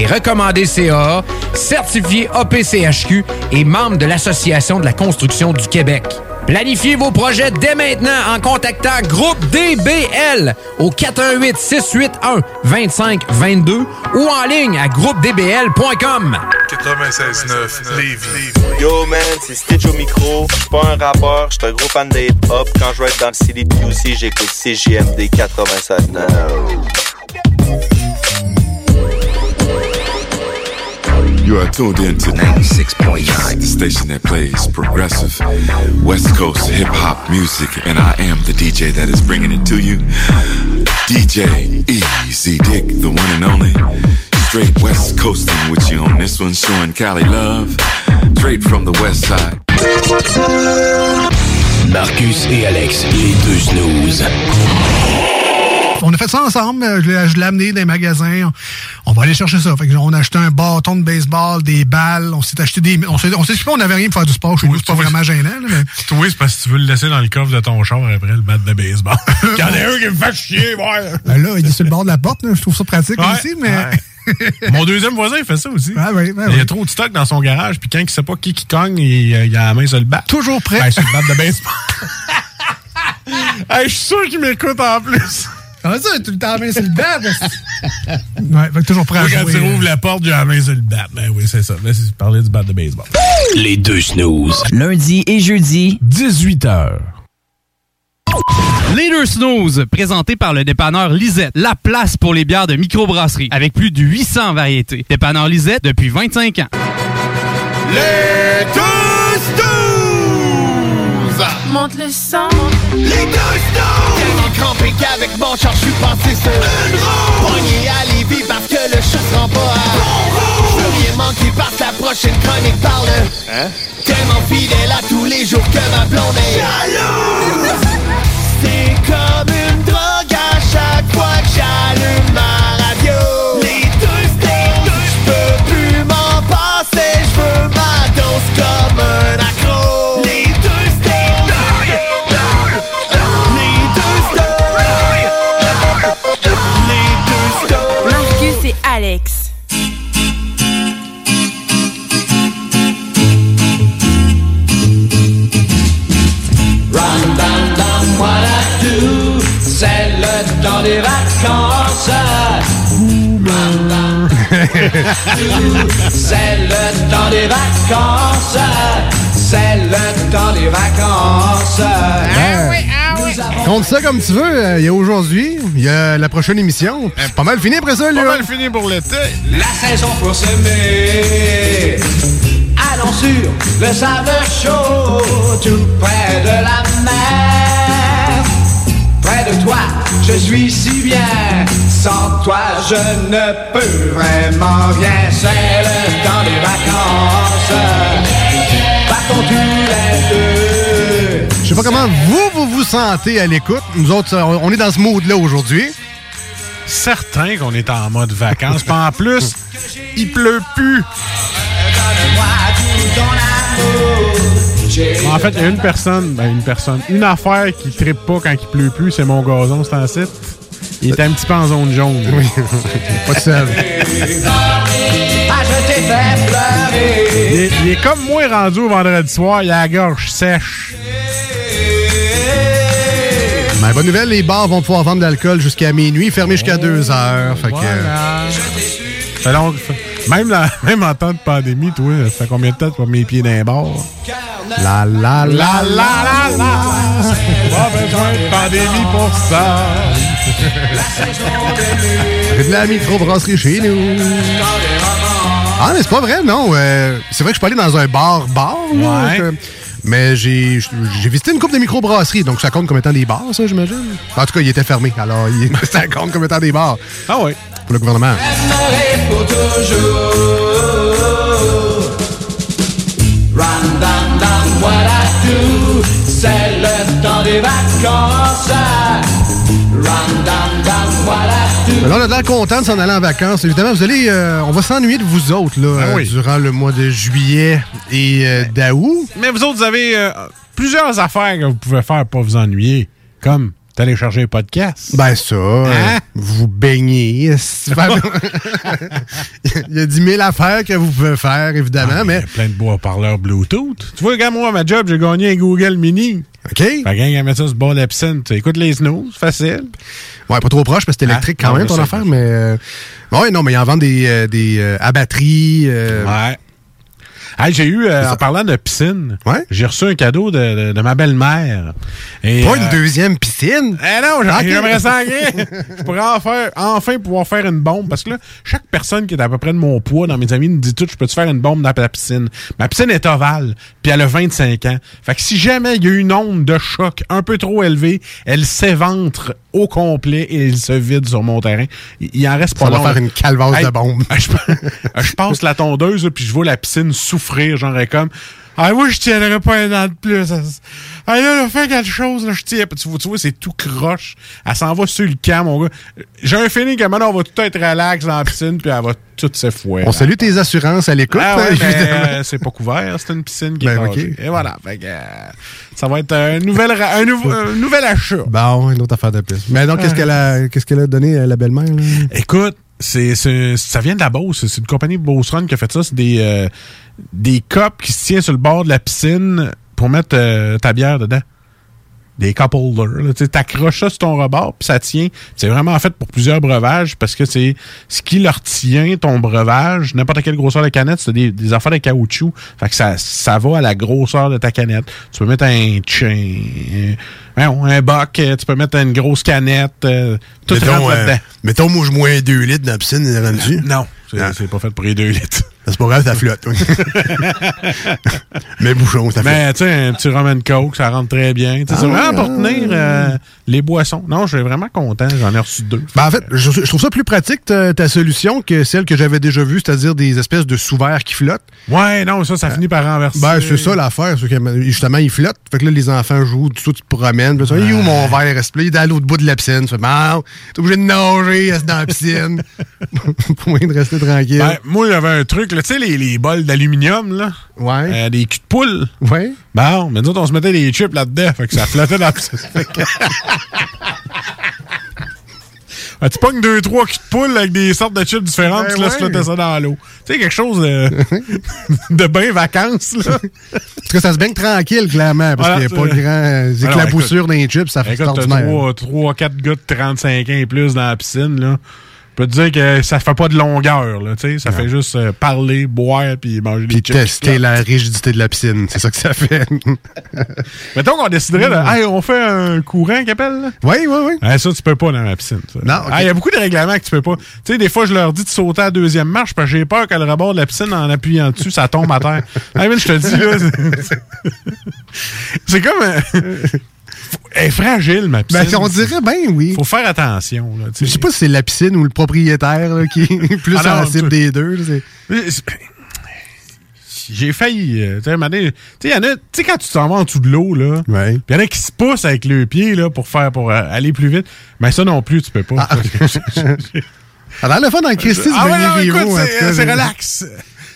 Et recommandé CA, certifié APCHQ et membre de l'Association de la construction du Québec. Planifiez vos projets dès maintenant en contactant Groupe DBL au 418 681 2522 ou en ligne à groupedbl.com. 96.9 Lévis. Yo man, c'est Stitch au micro. Je suis pas un rappeur, je suis un gros fan de hip-hop. Quand je vais être dans le CDPUC, j'écoute CJMD 96.9. You are tuned in to 96.9, the station that plays progressive West Coast hip hop music, and I am the DJ that is bringing it to you. DJ Easy Dick, the one and only. Straight West Coasting with you on this one, showing Cali love. Straight from the West Side. Marcus et Alex, les deux snooze. On a fait ça ensemble. euh, Je l'ai, amené dans les magasins. On, va aller chercher ça. Fait que on a acheté un bâton de baseball, des balles. On s'est acheté des. On s'est, expliqué qu'on n'avait rien pour faire du sport chez nous. C'est pas vraiment gênant. là, mais... Oui, c'est parce que tu veux le laisser dans le coffre de ton char après le bat de baseball. Il y en a un qui me fait chier, ouais. Ben là, il est sur le bord de la porte. là. Je trouve ça pratique Ouais, aussi, mais. ouais. Mon deuxième voisin, il fait ça aussi. Ah oui, ben il y oui. a trop de stock dans son garage, puis quand il sait pas qui qui cogne, il, euh, il a la main sur le bat. Toujours prêt. Ben, sur le bat de baseball. Hey, Je suis sûr qu'il m'écoute en plus. Comment ça, tout le temps, mais c'est le bat? ouais, fait que toujours prêt à Moi, quand tu rouvres la porte, j'ai la main sur le bat. Ben oui, c'est ça. Mais c'est parler du bat de baseball. Les deux snooze. Lundi et jeudi, 18h. Leader Snooze, présenté par le dépanneur Lisette, la place pour les bières de microbrasserie, avec plus de 800 variétés. Dépanneur Lisette depuis 25 ans. Les deux snooze! Monte le sang. Les deux snooze! Crampé qu'avec mon char, je suis passé sur une roue. Pogné à Lévis parce que le chat se rend pas à Je veux rien manquer parce que la prochaine chronique parle. Hein? Tellement fidèle à tous les jours que ma blonde est jalouse. C'est comme Et Alex. Ram, bam, bam, what I do. C'est le temps des vacances. Ram, bam, do. C'est le temps des vacances. C'est le temps des vacances. Compte ça comme tu veux. Il y a aujourd'hui, il y a la prochaine émission. C'est pas mal fini après ça, là. Pas mal fini pour l'été. La saison pour s'aimer. Allons sur le sable chaud, tout près de la mer. Près de toi, je suis si bien. Sans toi, je ne peux vraiment rien. C'est le temps des vacances. Partons-tu les deux? Je sais pas comment vous, vous vous sentez à l'écoute. Nous autres, on est dans ce mood-là aujourd'hui. Certain qu'on est en mode vacances. Puis en plus, il pleut plus. En fait, il y a une personne, ben une personne, une affaire qui trippe pas quand il pleut plus, c'est mon gazon, c'est en site. Il est un petit peu en zone jaune. Oui, pas de seul. Il est, il est comme moi rendu au vendredi soir, il a la gorge sèche. Ben, bonne nouvelle, les bars vont pouvoir vendre de l'alcool jusqu'à minuit, fermés jusqu'à 2 heures. Fait que. Fait long- fait- même, la- même en temps de pandémie, toi, ça fait combien de temps que tu vas mes pieds dans les bars? La la la la la la. Pas besoin de pandémie pour ça. J'ai de la microbrasserie chez nous. Ah, mais c'est pas vrai, non. euh, c'est vrai que je suis pas allé dans un bar-bar. Ouais. Mais j'ai j'ai visité une coupe de microbrasseries, donc ça compte comme étant des bars, ça, j'imagine. En tout cas, il était fermé, alors il- ça compte comme étant des bars. Ah oui. Pour le gouvernement. J'aimerais pour toujours. Run, down, down, what I do. C'est le temps des vacances. Mais là, on a l'air content de s'en aller en vacances. Évidemment, vous allez, euh, on va s'ennuyer de vous autres là, Ah euh, durant le mois de juillet et euh, d'août. Mais vous autres, vous avez euh, plusieurs affaires que vous pouvez faire pour vous ennuyer. Comme télécharger un podcast. Ben ça, Hein? vous baignez. Il y a 10 000 affaires que vous pouvez faire, évidemment, Ah, Il y mais... a plein de bois parleurs Bluetooth. Tu vois, regarde, moi, à ma job, j'ai gagné un Google Mini. OK? Fait que gang, à mettre ça sur le bord de la piscine. Tu écoutes les snooze, facile. Ouais, pas trop proche parce que c'est électrique Ah, quand non, même, ton affaire, mais... euh, Ouais, non, mais ils en vendent des, euh, des euh, à batterie. euh, Ouais. Hey, j'ai eu, euh, en parlant de piscine, Ouais? j'ai reçu un cadeau de, de- de ma belle-mère. Et, Pas euh, une deuxième piscine? Eh non, j'aimerais ça. Je pourrais en faire, enfin pouvoir faire une bombe. Parce que là, chaque personne qui est à peu près de mon poids dans mes amis me dit tout, je peux-tu faire une bombe dans la piscine? Ma piscine est ovale, puis elle a 25 ans. Fait que si jamais il y a une onde de choc un peu trop élevée, elle s'éventre au complet et elle se vide sur mon terrain. Il, en reste pas Ça va long, faire une calvasse Hey, de bombe. je, je passe la tondeuse, puis je vois la piscine souffrir, genre comme. Ah, moi, je tiendrais pas un an de plus. Ah, là, là, fais quelque chose, là, je tiens. Puis tu vois, tu vois, c'est tout croche. Elle s'en va sur le camp, mon gars. J'ai un feeling que maintenant, on va tout être relax dans la piscine, puis elle va tout s'effouer. On salue tes assurances à l'écoute, Ah ouais, hein, ben, euh, c'est pas couvert, c'est une piscine qui Ben, est ok. cagée. Et voilà. Fait que, euh, ça va être un nouvel, un, nouveau- un nouvel achat. Bon, une autre affaire de plus. Mais donc, qu'est-ce qu'elle a, qu'est-ce qu'elle a donné à la belle-mère? Écoute, c'est, ça vient de la Beauce. C'est une compagnie Beauce Run qui a fait ça. C'est des, euh, des copes qui se tiennent sur le bord de la piscine pour mettre euh, ta bière dedans. Des cup holders. Tu sais, t'accroches ça sur ton rebord, puis ça tient. C'est vraiment fait pour plusieurs breuvages parce que c'est ce qui leur tient ton breuvage, n'importe quelle grosseur de canette, c'est des, des affaires de caoutchouc. Fait que ça, ça va à la grosseur de ta canette. Tu peux mettre un chain, un, un boc, euh, tu peux mettre une grosse canette, euh, tout mettons, rentre euh, là-dedans. mettons, moi, je moins 2 litres dans la piscine, rendue. Non, c'est c'est pas fait pour les deux litres. C'est pas grave, ça flotte. oui. Mais bouchon, ça flotte. Mais tu sais, un petit rum and coke, ça rentre très bien. Sais, c'est Ah vraiment ouais, pour ah tenir euh, les boissons. Non, je suis vraiment content. J'en ai reçu deux. Ben, en fait, je, je trouve ça plus pratique, ta, ta solution, que celle que j'avais déjà vue, c'est-à-dire des espèces de sous-verts qui flottent. Ouais, non, ça, ça finit par renverser. Ben, c'est ça l'affaire. Justement, ils flottent. Fait que là, les enfants jouent, tout ça, tu te promènes. Puis est où mon verre? Reste là, il est à l'autre bout de la piscine. Tu fais, t'es obligé de nager, reste dans la piscine. Pour de rester tranquille. Ben, moi, il y avait un truc, là, tu sais, les, les bols d'aluminium, là. Ouais. Euh, des culs de poule. Ouais. Bon, mais nous autres, on se mettait des chips là-dedans. Fait que ça flottait dans la piscine. Fait que- Ah, tu pognes deux, trois culs de poule avec des sortes de chips différentes, Ben tu laisses ouais. flotter ça dans l'eau. Tu sais, quelque chose de, de bien vacances, là. Tout cas, ça se baigne tranquille, clairement, parce Voilà, qu'il n'y a pas tu- grand Alors, éclaboussures dans les chips, ça fait Écoute, t'as extraordinaire. 3, 4 gars de 35 ans et plus dans la piscine, là. Je peux te dire que ça fait pas de longueur, là, tu sais. Ça fait juste euh, parler, boire, puis manger des Puis chips. tester la rigidité de la piscine, c'est ça que ça fait. Mettons qu'on déciderait de, hey, on fait un courant qui appelle, là? Oui, oui, oui. Ah, ça, tu peux pas dans la piscine. ça. Non. Ah, Il y a beaucoup de règlements que tu peux pas. Tu sais, des fois, je leur dis de sauter à la deuxième marche parce que j'ai peur qu'à le rebord de la piscine, en appuyant dessus, ça tombe à terre. Mais je te dis, là, c'est- c'est comme. euh, Elle est fragile, ma piscine. Ben, on dirait bien, oui. Faut faire attention, là. Je sais pas si c'est la piscine ou le propriétaire là, qui est plus Ah sensible des deux. J'ai failli. euh, tu sais, quand tu t'en vas en dessous de l'eau, là, Ouais. il y en a qui se poussent avec le pied, là, pour faire, pour euh, aller plus vite. Mais ça non plus, tu peux pas. Alors, le fun dans Christy, Ah ouais, non, c'est écoute, tout cas, euh, c'est relax.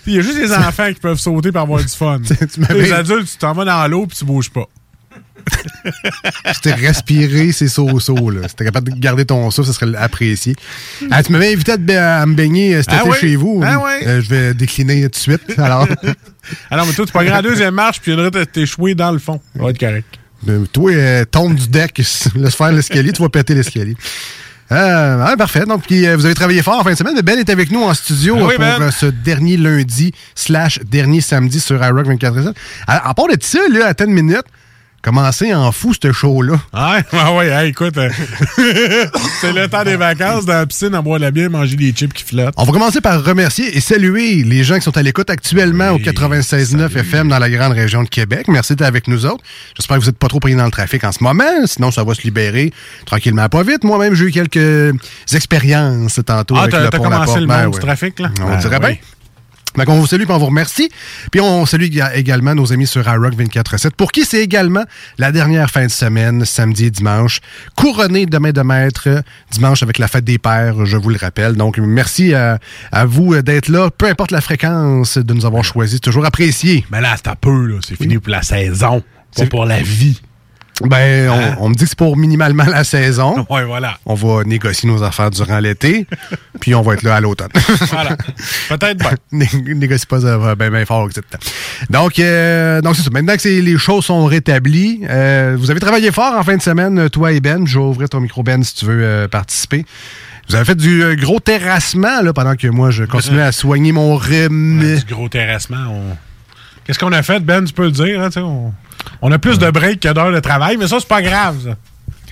Il y a juste les enfants qui peuvent sauter pour avoir du fun. les adultes, tu t'en vas dans l'eau puis tu bouges pas. C'était respirer ces sauts là. Si t'es capable de garder ton souffle, ça serait apprécié. Ah, tu m'avais invité à, me baigner euh, cet Ah été oui? chez vous. Ah oui? Euh, je vais décliner tout de suite. Alors, Alors, mais toi, tu prends la deuxième marche puis il y t'es échoué dans le fond. Ça va être correct. Euh, Toi, euh, tombe du deck, laisse faire l'escalier, tu vas péter l'escalier. Euh, ah, parfait. Donc, puis, euh, vous avez travaillé fort en fin de semaine. Ben est avec nous en studio Ah oui, pour Ben. euh, ce dernier lundi slash dernier samedi sur iRock 24 heures. À, à part de ça, là, à 10 minutes, commencez en fou, ce show-là. Ouais, ouais, ouais, hey, écoute, euh, c'est le temps des vacances, dans la piscine, à boire de la bière, manger des chips qui flottent. On va commencer par remercier et saluer les gens qui sont à l'écoute actuellement au 96.9 FM dans la grande région de Québec. Merci d'être avec nous autres. J'espère que vous n'êtes pas trop pris dans le trafic en ce moment. Sinon, ça va se libérer tranquillement, pas vite. Moi-même, j'ai eu quelques expériences tantôt Ah, avec t'as le pont commencé le Ben monde ouais. du trafic, là? On Ben dirait oui. bien. Donc, on vous salue et on vous remercie. Puis on salue éga- également nos amis sur iRock 24-7, pour qui c'est également la dernière fin de semaine, samedi et dimanche, couronné de main de maître, dimanche avec la fête des pères, je vous le rappelle. Donc, merci à, à vous d'être là, peu importe la fréquence de nous avoir choisi, toujours apprécié. Mais là, c'est un peu. C'est fini pour la saison, pas pour la vie. Ben, on, Hein? on me dit que c'est pour minimalement la saison. Ouais, voilà. On va négocier nos affaires durant l'été, puis on va être là à l'automne. Voilà. Peut-être bien. Né- négocie pas ça ben, ben fort exactement. Donc, euh, donc c'est ça. Maintenant que les choses sont rétablies, euh, vous avez travaillé fort en fin de semaine, toi et Ben. Je vais ouvrir ton micro, Ben, si tu veux euh, participer. Vous avez fait du euh, gros terrassement là, pendant que moi, je continuais à soigner mon rhume. Du gros terrassement. on- Qu'est-ce qu'on a fait, Ben? Tu peux le dire. Hein, on... on a plus de break que d'heures de travail, mais ça, c'est pas grave. ça.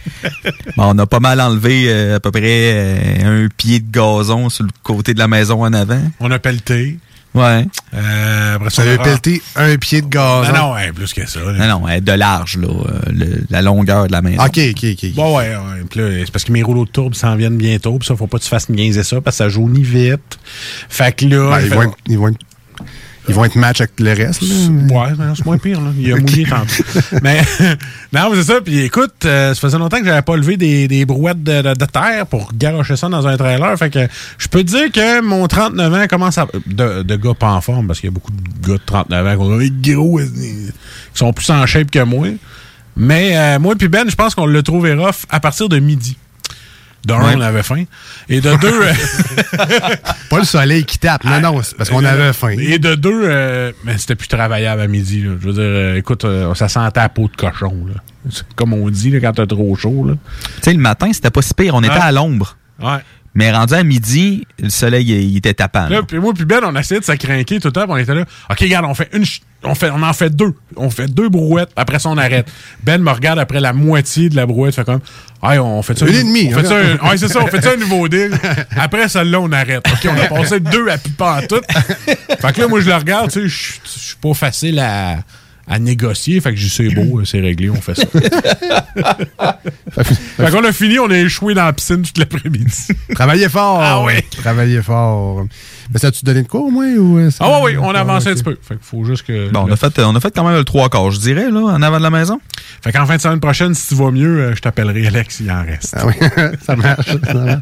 Bon, on a pas mal enlevé euh, à peu près euh, un pied de gazon sur le côté de la maison en avant. On a pelleté. Ouais. Euh, après ça, on avez a- pelleté un pied de gazon? Non, non, ouais, plus que ça. là. Non, non, de large, là, euh, le- la longueur de la maison. OK, OK, OK. Bon, ouais, ouais. C'est parce que mes rouleaux de tourbe s'en viennent bientôt. Puis ça, faut pas que tu fasses niaiser ça parce que ça jaunit vite. Fait que là. Ben, il ils, fait- vont être, ils, vont être, ils vont être match avec le reste. là. Ouais, c'est moins pire, là. Il a mouillé tantôt. Mais, non, c'est ça. Puis écoute, euh, ça faisait longtemps que j'avais pas levé des, des brouettes de, de- de terre pour garocher ça dans un trailer. Fait que je peux te dire que mon 39 ans commence à. De, de gars pas en forme, parce qu'il y a beaucoup de gars de 39 ans des gros, qui sont plus en shape que moi. Mais euh, moi puis Ben, je pense qu'on l'a trouvé rough à partir de midi. D'un, Ouais. on avait faim. Et de deux. euh, Pas le soleil qui tape. Non, non, c'est parce qu'on avait faim. Et de deux, euh, mais c'était plus travaillable à midi. là. Je veux dire, euh, écoute, euh, ça sentait la peau de cochon. Là. C'est Comme on dit là, quand t'as trop chaud. Là. Tu sais, le matin, c'était pas si pire. On était Ouais. à l'ombre. Ouais. Mais rendu à midi, le soleil, il, était tapant. là. Là, puis moi puis Ben, on essayait de s'accrinquer tout le temps. puis On était là. OK, regarde, on fait une. ch- On, fait, on en fait deux. On fait deux brouettes. Après ça, on arrête. Ben me regarde après la moitié de la brouette. Fait comme. Hey, on fait ça. Une et demie, On fait ça, hein. un- ouais, c'est ça. On fait ça un nouveau deal. Après celle-là, on arrête. OK, on a passé deux à piper en tout. Fait que là, moi, je le regarde. Tu sais, je je suis pas facile à, à négocier. Fait que je dis, c'est beau, c'est réglé, on fait ça. fait qu'on a fini, on a échoué dans la piscine toute l'après-midi. Travaillez fort. Ah oui. Travaillez fort. Mais ça tu donné de quoi au moins? Ou, euh, ça- Ah ouais, oui, on a avancé un petit peu. Fait qu'il faut juste que. Bon, on a, fait, on a fait quand même le trois quarts, je dirais, là, en avant de la maison. Fait qu'en fin de semaine prochaine, si tu vas mieux, euh, je t'appellerai Alex, il en reste. Ah oui, ça marche. ça marche.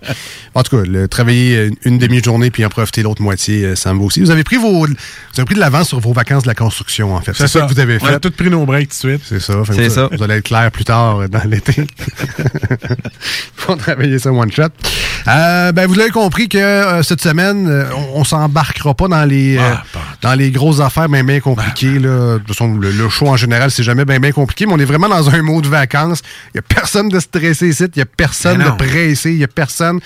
En tout cas, le, travailler une, une demi-journée puis en profiter l'autre moitié, euh, ça me va aussi. Vous avez pris vos, vous avez pris de l'avance sur vos vacances de la construction, en fait. C'est ça. que vous avez On a fait. tous pris nos breaks tout de suite. C'est ça. Fait que C'est vous, ça. Vous allez être clair plus tard euh, dans l'été. Faut travailler ça one shot. Euh, ben, vous l'avez compris que euh, cette semaine, euh, on, on s'embarquera pas dans les euh, Ah, dans les grosses affaires bien bien compliquées. Là. De toute façon, le, le show en général, c'est jamais bien bien compliqué, mais on est vraiment dans un mode de vacances. Il y a personne de stressé ici, il y a personne de pressé, il y a personne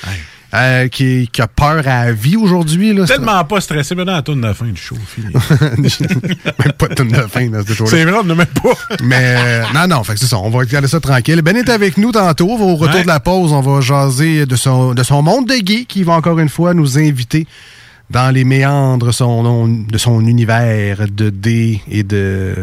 euh, qui, qui a peur à la vie aujourd'hui. Tellement pas stressé, mais dans la tourne de la fin du show, même pas de tonne de fin dans ce show-là. C'est vrai, on n'a même pas. Mais euh, non, non, fait que c'est ça. On va regarder ça tranquille. Ben est avec nous tantôt. Au retour Ouais. de la pause, on va jaser de son, de son monde de geek qui va encore une fois nous inviter dans les méandres son, de son univers de dés et de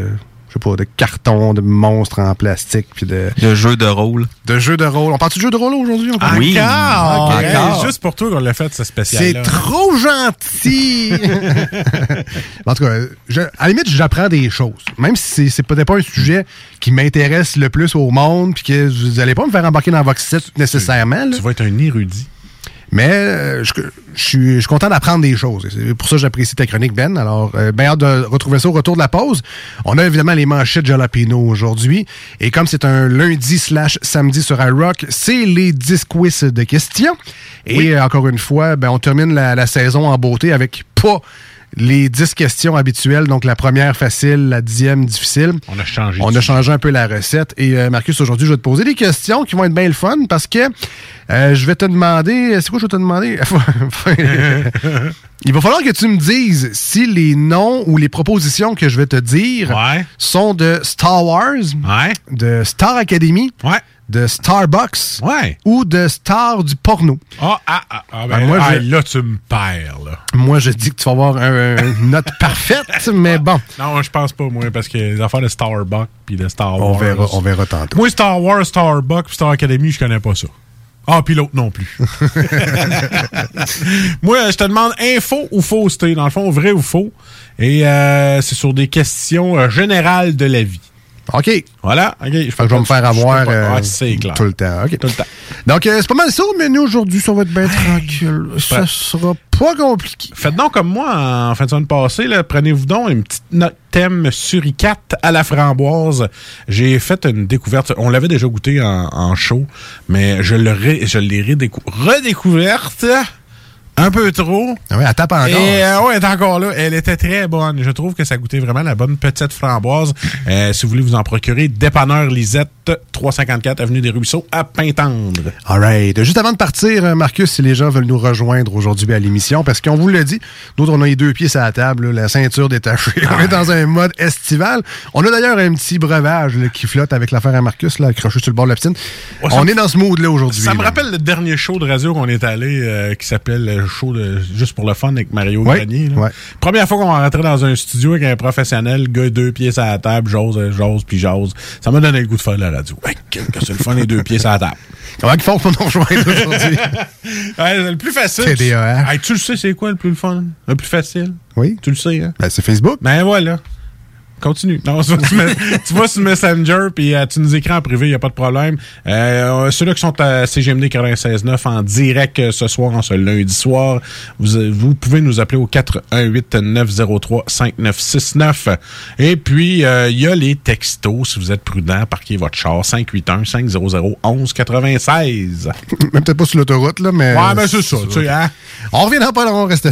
je sais pas, de cartons, de monstres en plastique, puis de... De jeux de rôle. De jeux de rôle. On parle de jeux de rôle aujourd'hui? On parle- Oui. Encore? Hey, Encore? Juste pour toi qu'on l'a fait, ce spécial C'est trop gentil! en tout cas, je- à la limite, j'apprends des choses. Même si c'est- c'est peut-être pas un sujet qui m'intéresse le plus au monde, puis que vous allez pas me faire embarquer dans Vox 7 nécessairement. là. Tu vas être un érudit. Mais euh, je, je suis je suis content d'apprendre des choses. C'est pour ça que j'apprécie ta chronique, Ben. Alors, euh, ben hâte de retrouver ça au retour de la pause. On a évidemment les manchettes Jalapeno aujourd'hui. Et comme c'est un lundi slash samedi sur iRock, c'est les 10 quiz de questions. Et euh, encore une fois, ben, on termine la, la saison en beauté avec pas les 10 questions habituelles. Donc, la première facile, la dixième difficile. On a changé. On a changé un peu la recette. Et euh, Marcus, aujourd'hui, je vais te poser des questions qui vont être bien le fun parce que euh, je vais te demander. C'est quoi je vais te demander? Il va falloir que tu me dises si les noms ou les propositions que je vais te dire sont de Star Wars, de Star Academy, de Starbucks ou de Star du porno. Ah, ah, ah, ah, ben, Ben, moi, ah, je- là, tu me perds, là. Moi, je dis que tu vas avoir un- une note parfaite, mais bon. Non, je pense pas, moi, parce que les affaires de Starbucks puis de Star Wars. On verra, on verra tantôt. Moi, Star Wars, Starbucks Star Academy, je connais pas ça. Ah, puis l'autre non plus. Moi, je te demande info ou fausseté. Dans le fond, vrai ou faux. Et euh, c'est sur des questions euh, générales de la vie. OK. Voilà. OK. Je Fait que je vais me faire avoir euh, Ah, clair. tout le temps. OK. Tout le temps. Donc, euh, c'est pas mal ça au menu aujourd'hui. Ça va être bien tranquille. Ça sera pas compliqué. Faites donc comme moi en fin de semaine passée. Prenez-vous donc une petite note thème suricate à la framboise. J'ai fait une découverte. On l'avait déjà goûté en, en show, mais je ré- l'ai redécou- redécouverte. Un peu trop. Ah oui, elle tape encore. Et euh, ouais, elle est encore là. Elle était très bonne. Je trouve que ça goûtait vraiment la bonne petite framboise. Euh, si vous voulez vous en procurer, dépanneur Lisette, 354 Avenue des Ruisseaux, à Pintendre. All right. Juste avant de partir, euh, Marcus, si les gens veulent nous rejoindre aujourd'hui à l'émission, parce qu'on vous l'a dit, nous on a les deux pieds sur la table, là, la ceinture détachée. On est dans un mode estival. On a d'ailleurs un petit breuvage là, qui flotte avec l'affaire à Marcus, là, accroché sur le bord de la piscine. Ouais, on est dans ce mood-là aujourd'hui. Ça me rappelle le dernier show de radio qu'on est allé, euh, qui s'appelle le show de Juste pour le fun avec Mario Ouais, Grenier. là. ouais. Première fois qu'on rentrait dans un studio avec un professionnel, gars deux pieds sur la table, j'ose, euh, j'ose, puis j'ose. Ça m'a donné le goût de faire la radio. Hey, que c'est le fun, les deux pieds sur la table. Comment ils font pour nous rejoindre aujourd'hui? Ouais, le plus facile. TDAH. Hey, tu le sais, c'est quoi le plus fun? Le plus facile? Oui. Tu le sais, hein? Ben, c'est Facebook. Ben voilà. Continue. Non, tu vas sur, me- tu vas sur Messenger, puis euh, tu nous écris en privé, il n'y a pas de problème. Euh, Ceux-là qui sont à CGMD 96.9 en direct euh, ce soir, en ce lundi soir, vous, vous pouvez nous appeler au 418-903-5969. Et puis, euh, il y a les textos, si vous êtes prudent, parquez votre char, 581-500-1196. Même peut-être pas sur l'autoroute, là, mais. Ouais, ben c'est ça, tu sais, hein? On reviendra pas là, on reste là.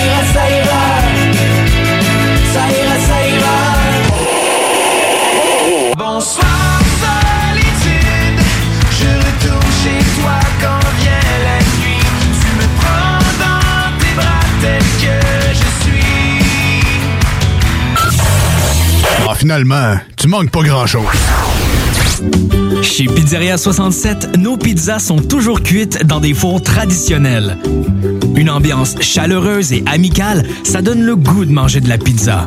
ira saira sa finalement, tu manques pas grand-chose. Chez Pizzeria 67, nos pizzas sont toujours cuites dans des fours traditionnels. Une ambiance chaleureuse et amicale, ça donne le goût de manger de la pizza.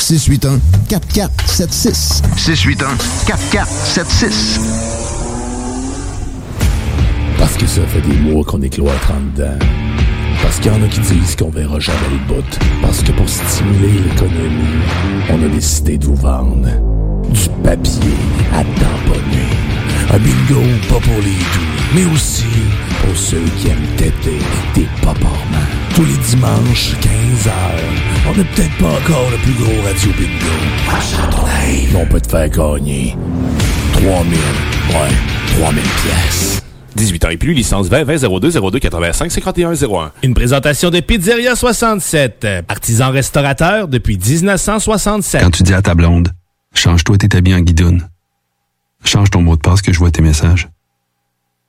681 4476. 681 4476. Parce que ça fait des mois qu'on est cloître en dedans. Parce qu'il y en a qui disent qu'on verra jamais le bout. Parce que pour stimuler l'économie, on a décidé de vous vendre du papier à tamponner. Un bingo pas pour les doux, mais aussi pour ceux qui aiment têter des paparmans. Tous les dimanches, 15h, on n'est peut-être pas encore le plus gros radio bingo. Mais on peut te faire gagner 3000, ouais, 3000 pièces. 18 ans et plus, licence 20 20 02 02 85 51 01. Une présentation de Pizzeria 67, artisan restaurateur depuis 1967. Quand tu dis à ta blonde, change-toi tes habits en guidoune. Change ton mot de passe que je vois tes messages.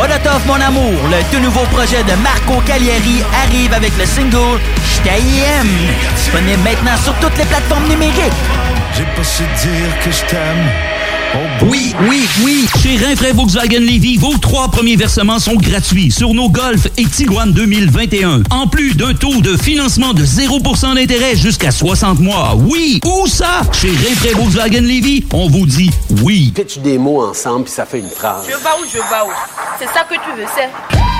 Molotov mon amour, le tout nouveau projet de Marco Cagliari arrive avec le single J't'aime. Disponible maintenant sur toutes les plateformes numériques. J'ai pas su dire que. Oui, oui, oui. Chez Rinfraie Volkswagen Levy, vos trois premiers versements sont gratuits sur nos Golf et Tiguan 2021. En plus d'un taux de financement de 0% d'intérêt jusqu'à 60 mois. Oui, où ça? Chez Rinfraie Volkswagen Levy, on vous dit oui. Pitch des mots ensemble puis ça fait une phrase. Je vais où, je vais où? C'est ça que tu veux, c'est?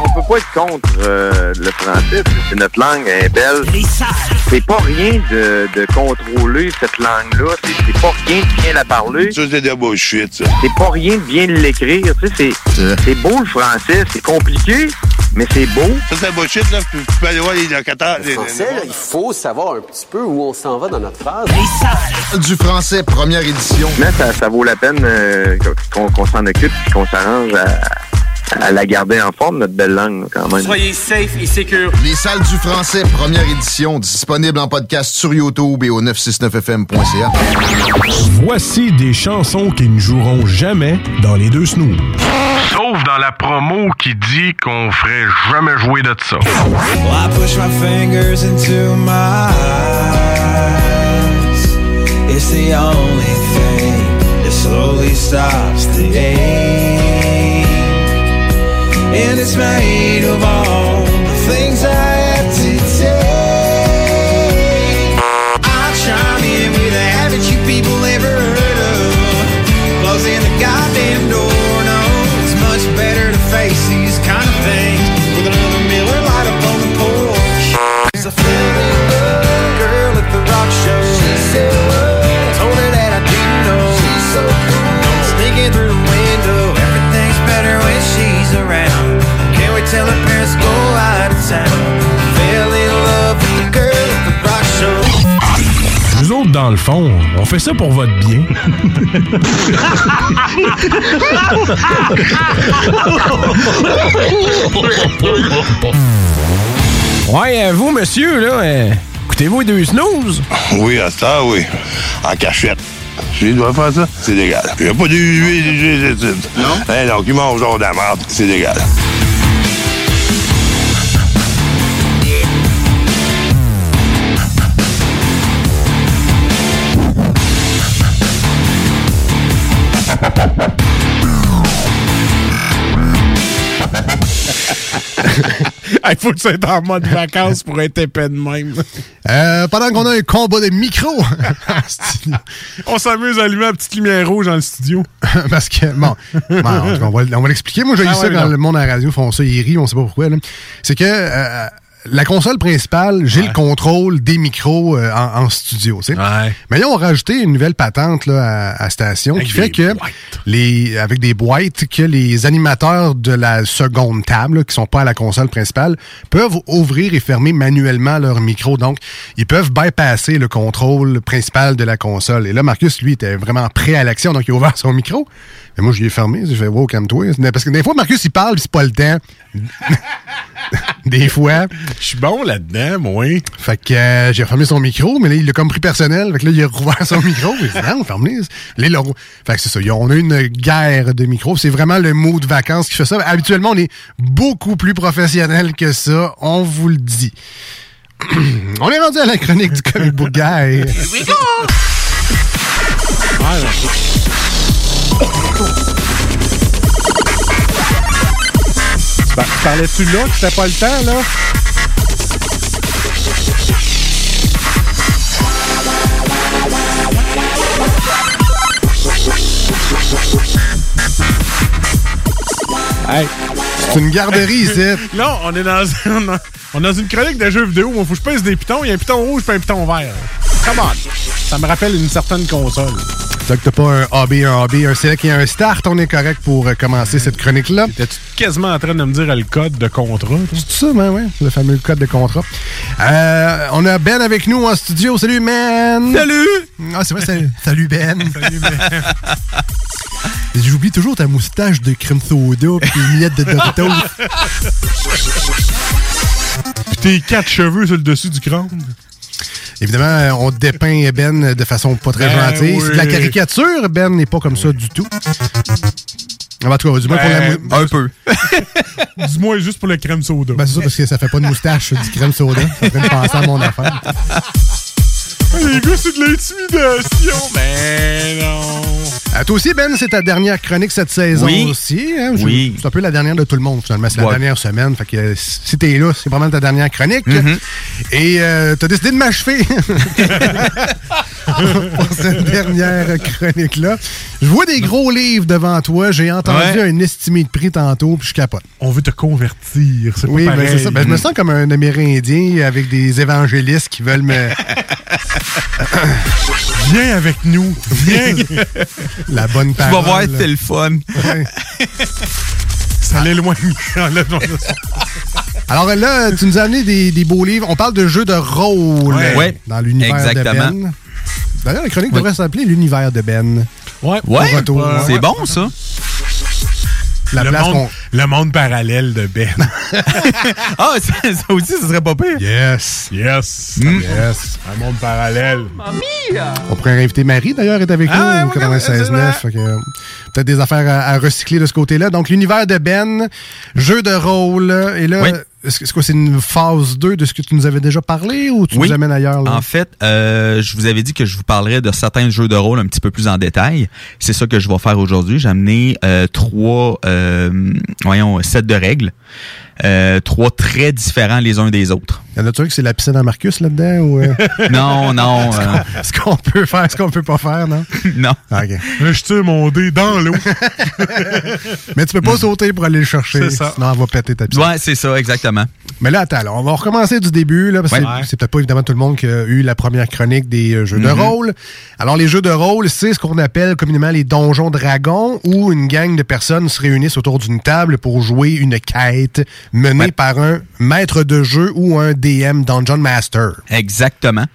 On peut pas être contre euh, le français, parce que c'est notre langue, elle est belle. C'est pas rien de, de contrôler cette langue-là. C'est pas rien de bien la parler. Ça, c'est de la ça. C'est pas rien de bien l'écrire. Tu sais, c'est- c'est beau le français. C'est compliqué, mais c'est beau. Ça, c'est bullshit, là. Tu tu peux aller voir les locataires. Le français, là, il faut savoir un petit peu où on s'en va dans notre phrase. Du français, première édition. Mais ça, ça vaut la peine euh, qu'on qu'on s'en occupe et qu'on s'arrange à, à la garder en forme, notre belle langue, quand même. Soyez safe et secure. Les salles du français, première édition, disponible en podcast sur YouTube et au 969fm.ca. Voici des chansons qui ne joueront jamais dans les deux snooze. Sauf dans la promo qui dit qu'on ferait jamais jouer de ça. Well, I push my fingers into my eyes. It's the only thing that slowly stops the ache. And it's made of all dans le fond, on fait ça pour votre bien. Ouais, euh, vous, monsieur, là, euh, écoutez-vous les deux snooze? Oui, à ça, oui. En cachette. Je dois faire ça, c'est légal. Il n'y a pas de Non? Eh non, qui mange genre de la merde, c'est légal. Il faut que tu sois en mode vacances pour être épais de même. Euh, pendant qu'on a un combat de micro en studio. On s'amuse à allumer la petite lumière rouge dans le studio. Parce que, bon, on va, on va l'expliquer. Moi, j'ai Ah ça ouais, quand non. le monde à la radio font ça, ils rient, on sait pas pourquoi. C'est que euh, la console principale, j'ai le contrôle des micros euh, en, en studio. tu sais. Mais là, on a rajouté une nouvelle patente là, à, à station Avec qui fait que, les, avec des boîtes, que les animateurs de la seconde table, là, qui sont pas à la console principale, peuvent ouvrir et fermer manuellement leur micro. Donc, ils peuvent bypasser le contrôle principal de la console. Et là, Marcus, lui, était vraiment prêt à l'action, donc il a ouvert son micro. Mais moi, je l'ai fermé. Je fais, wow, calme-toi. Parce que des fois, Marcus, il parle, c'est pas le temps. des fois. Je suis bon là-dedans, moi. Fait que euh, j'ai refermé son micro, mais là, il l'a comme pris personnel. Fait que là, il a rouvert son micro. Il dit, non. Là, l'a rou- Fait que c'est ça. On a une guerre de micros. C'est vraiment le mot de vacances qui fait ça. Habituellement, on est beaucoup plus professionnel que ça. On vous le dit. on est rendu à la chronique du comic book guy. Par- Parlais-tu là que c'était pas le temps, là? Hey. C'est une garderie ici. Non, on est dans, on est dans une chronique de jeux vidéo. Moi, faut que je pèse des pitons. Il y a un piton rouge et un piton vert. Come on. Ça me rappelle une certaine console. Fait que t'as pas un AB, un AB, un select et un start. On est correct pour euh, commencer cette chronique-là. T'es-tu quasiment en train de me dire le code de contrat? C'est ça, ben ouais, le fameux code de contrat. Euh, on a Ben avec nous en studio. Salut, Ben! Salut! Ah, c'est vrai, c'est- salut, Ben! Salut, Ben! J'oublie toujours ta moustache de crème soda pis tes miettes de Doritos. Puis tes quatre cheveux sur le dessus du crâne. Évidemment, on dépeint Ben de façon pas très Ben gentille. oui. C'est de la caricature. Ben n'est pas comme ça du tout. En tout cas, du moins pour la mou- Un peu. Dis-moi juste pour le crème soda. Ben, c'est ça parce que ça fait pas de moustache, du crème soda. Ça fait me penser à mon affaire. Les gars, c'est de l'intimidation. Ben non. Euh, toi aussi, Ben, c'est ta dernière chronique cette saison Oui. aussi. hein? Je- Oui. C'est un peu la dernière de tout le monde, finalement. C'est la dernière semaine. Fait que euh, si t'es là, c'est vraiment ta dernière chronique. Mhm. Et euh, t'as décidé de m'achever pour cette dernière chronique-là. Je vois des gros livres devant toi. J'ai entendu Ouais. un estimé de prix tantôt, puis je capote. On veut te convertir. C'est Oui, pas ben, pareil. c'est ça. Ben, je me sens comme un Amérindien avec des évangélistes qui veulent me... Viens avec nous. Viens. la bonne Tu parole. vas voir, c'est le fun. Ouais. Ça l'éloigne. Alors là, tu nous as amené des, des beaux livres. On parle de jeux de rôle Ouais. Ouais. dans l'univers de Exactement. Ben. D'ailleurs, la chronique devrait s'appeler l'univers de Ben. Ouais, ouais. c'est bon, ça. La le, place monde, le monde parallèle de Ben. Ah, ça, ça aussi, ça serait pas pire. Yes. Yes. Mm. Yes. Un monde parallèle. On pourrait inviter Marie, d'ailleurs, est avec Ah, nous au oui, oui, c'est 96.9. vrai. Fait que, euh, Peut-être des affaires à, à recycler de ce côté-là. Donc, l'univers de Ben, jeu de rôle. Et là, Oui. Est-ce que c'est c'est une phase 2 de ce que tu nous avais déjà parlé ou tu Oui. nous amènes ailleurs? Là? En fait, euh, je vous avais dit que je vous parlerais de certains jeux de rôle un petit peu plus en détail. C'est ça que je vais faire aujourd'hui. J'ai amené euh, trois, euh, voyons, sets de règles, euh, trois très différents les uns des autres. Y en a-tu que c'est la piscine à Marcus là-dedans? Ou, euh, Non, non, euh, ce qu'on peut faire, ce qu'on peut pas faire, non? non. Ah, OK. Je tire mon dé dans l'eau. Mais tu peux pas sauter pour aller le chercher. Ça. Sinon, elle va péter ta piscine. Ouais, c'est ça, exactement. Mais là, attends, là, on va recommencer du début, là, parce que Ouais. c'est- peut-être pas évidemment tout le monde qui a eu la première chronique des euh, jeux de Mhm. rôle. Alors, les jeux de rôle, c'est ce qu'on appelle communément les donjons dragons, où une gang de personnes se réunissent autour d'une table pour jouer une quête menée par un maître de jeu ou un DM Dungeon Master. Exactement.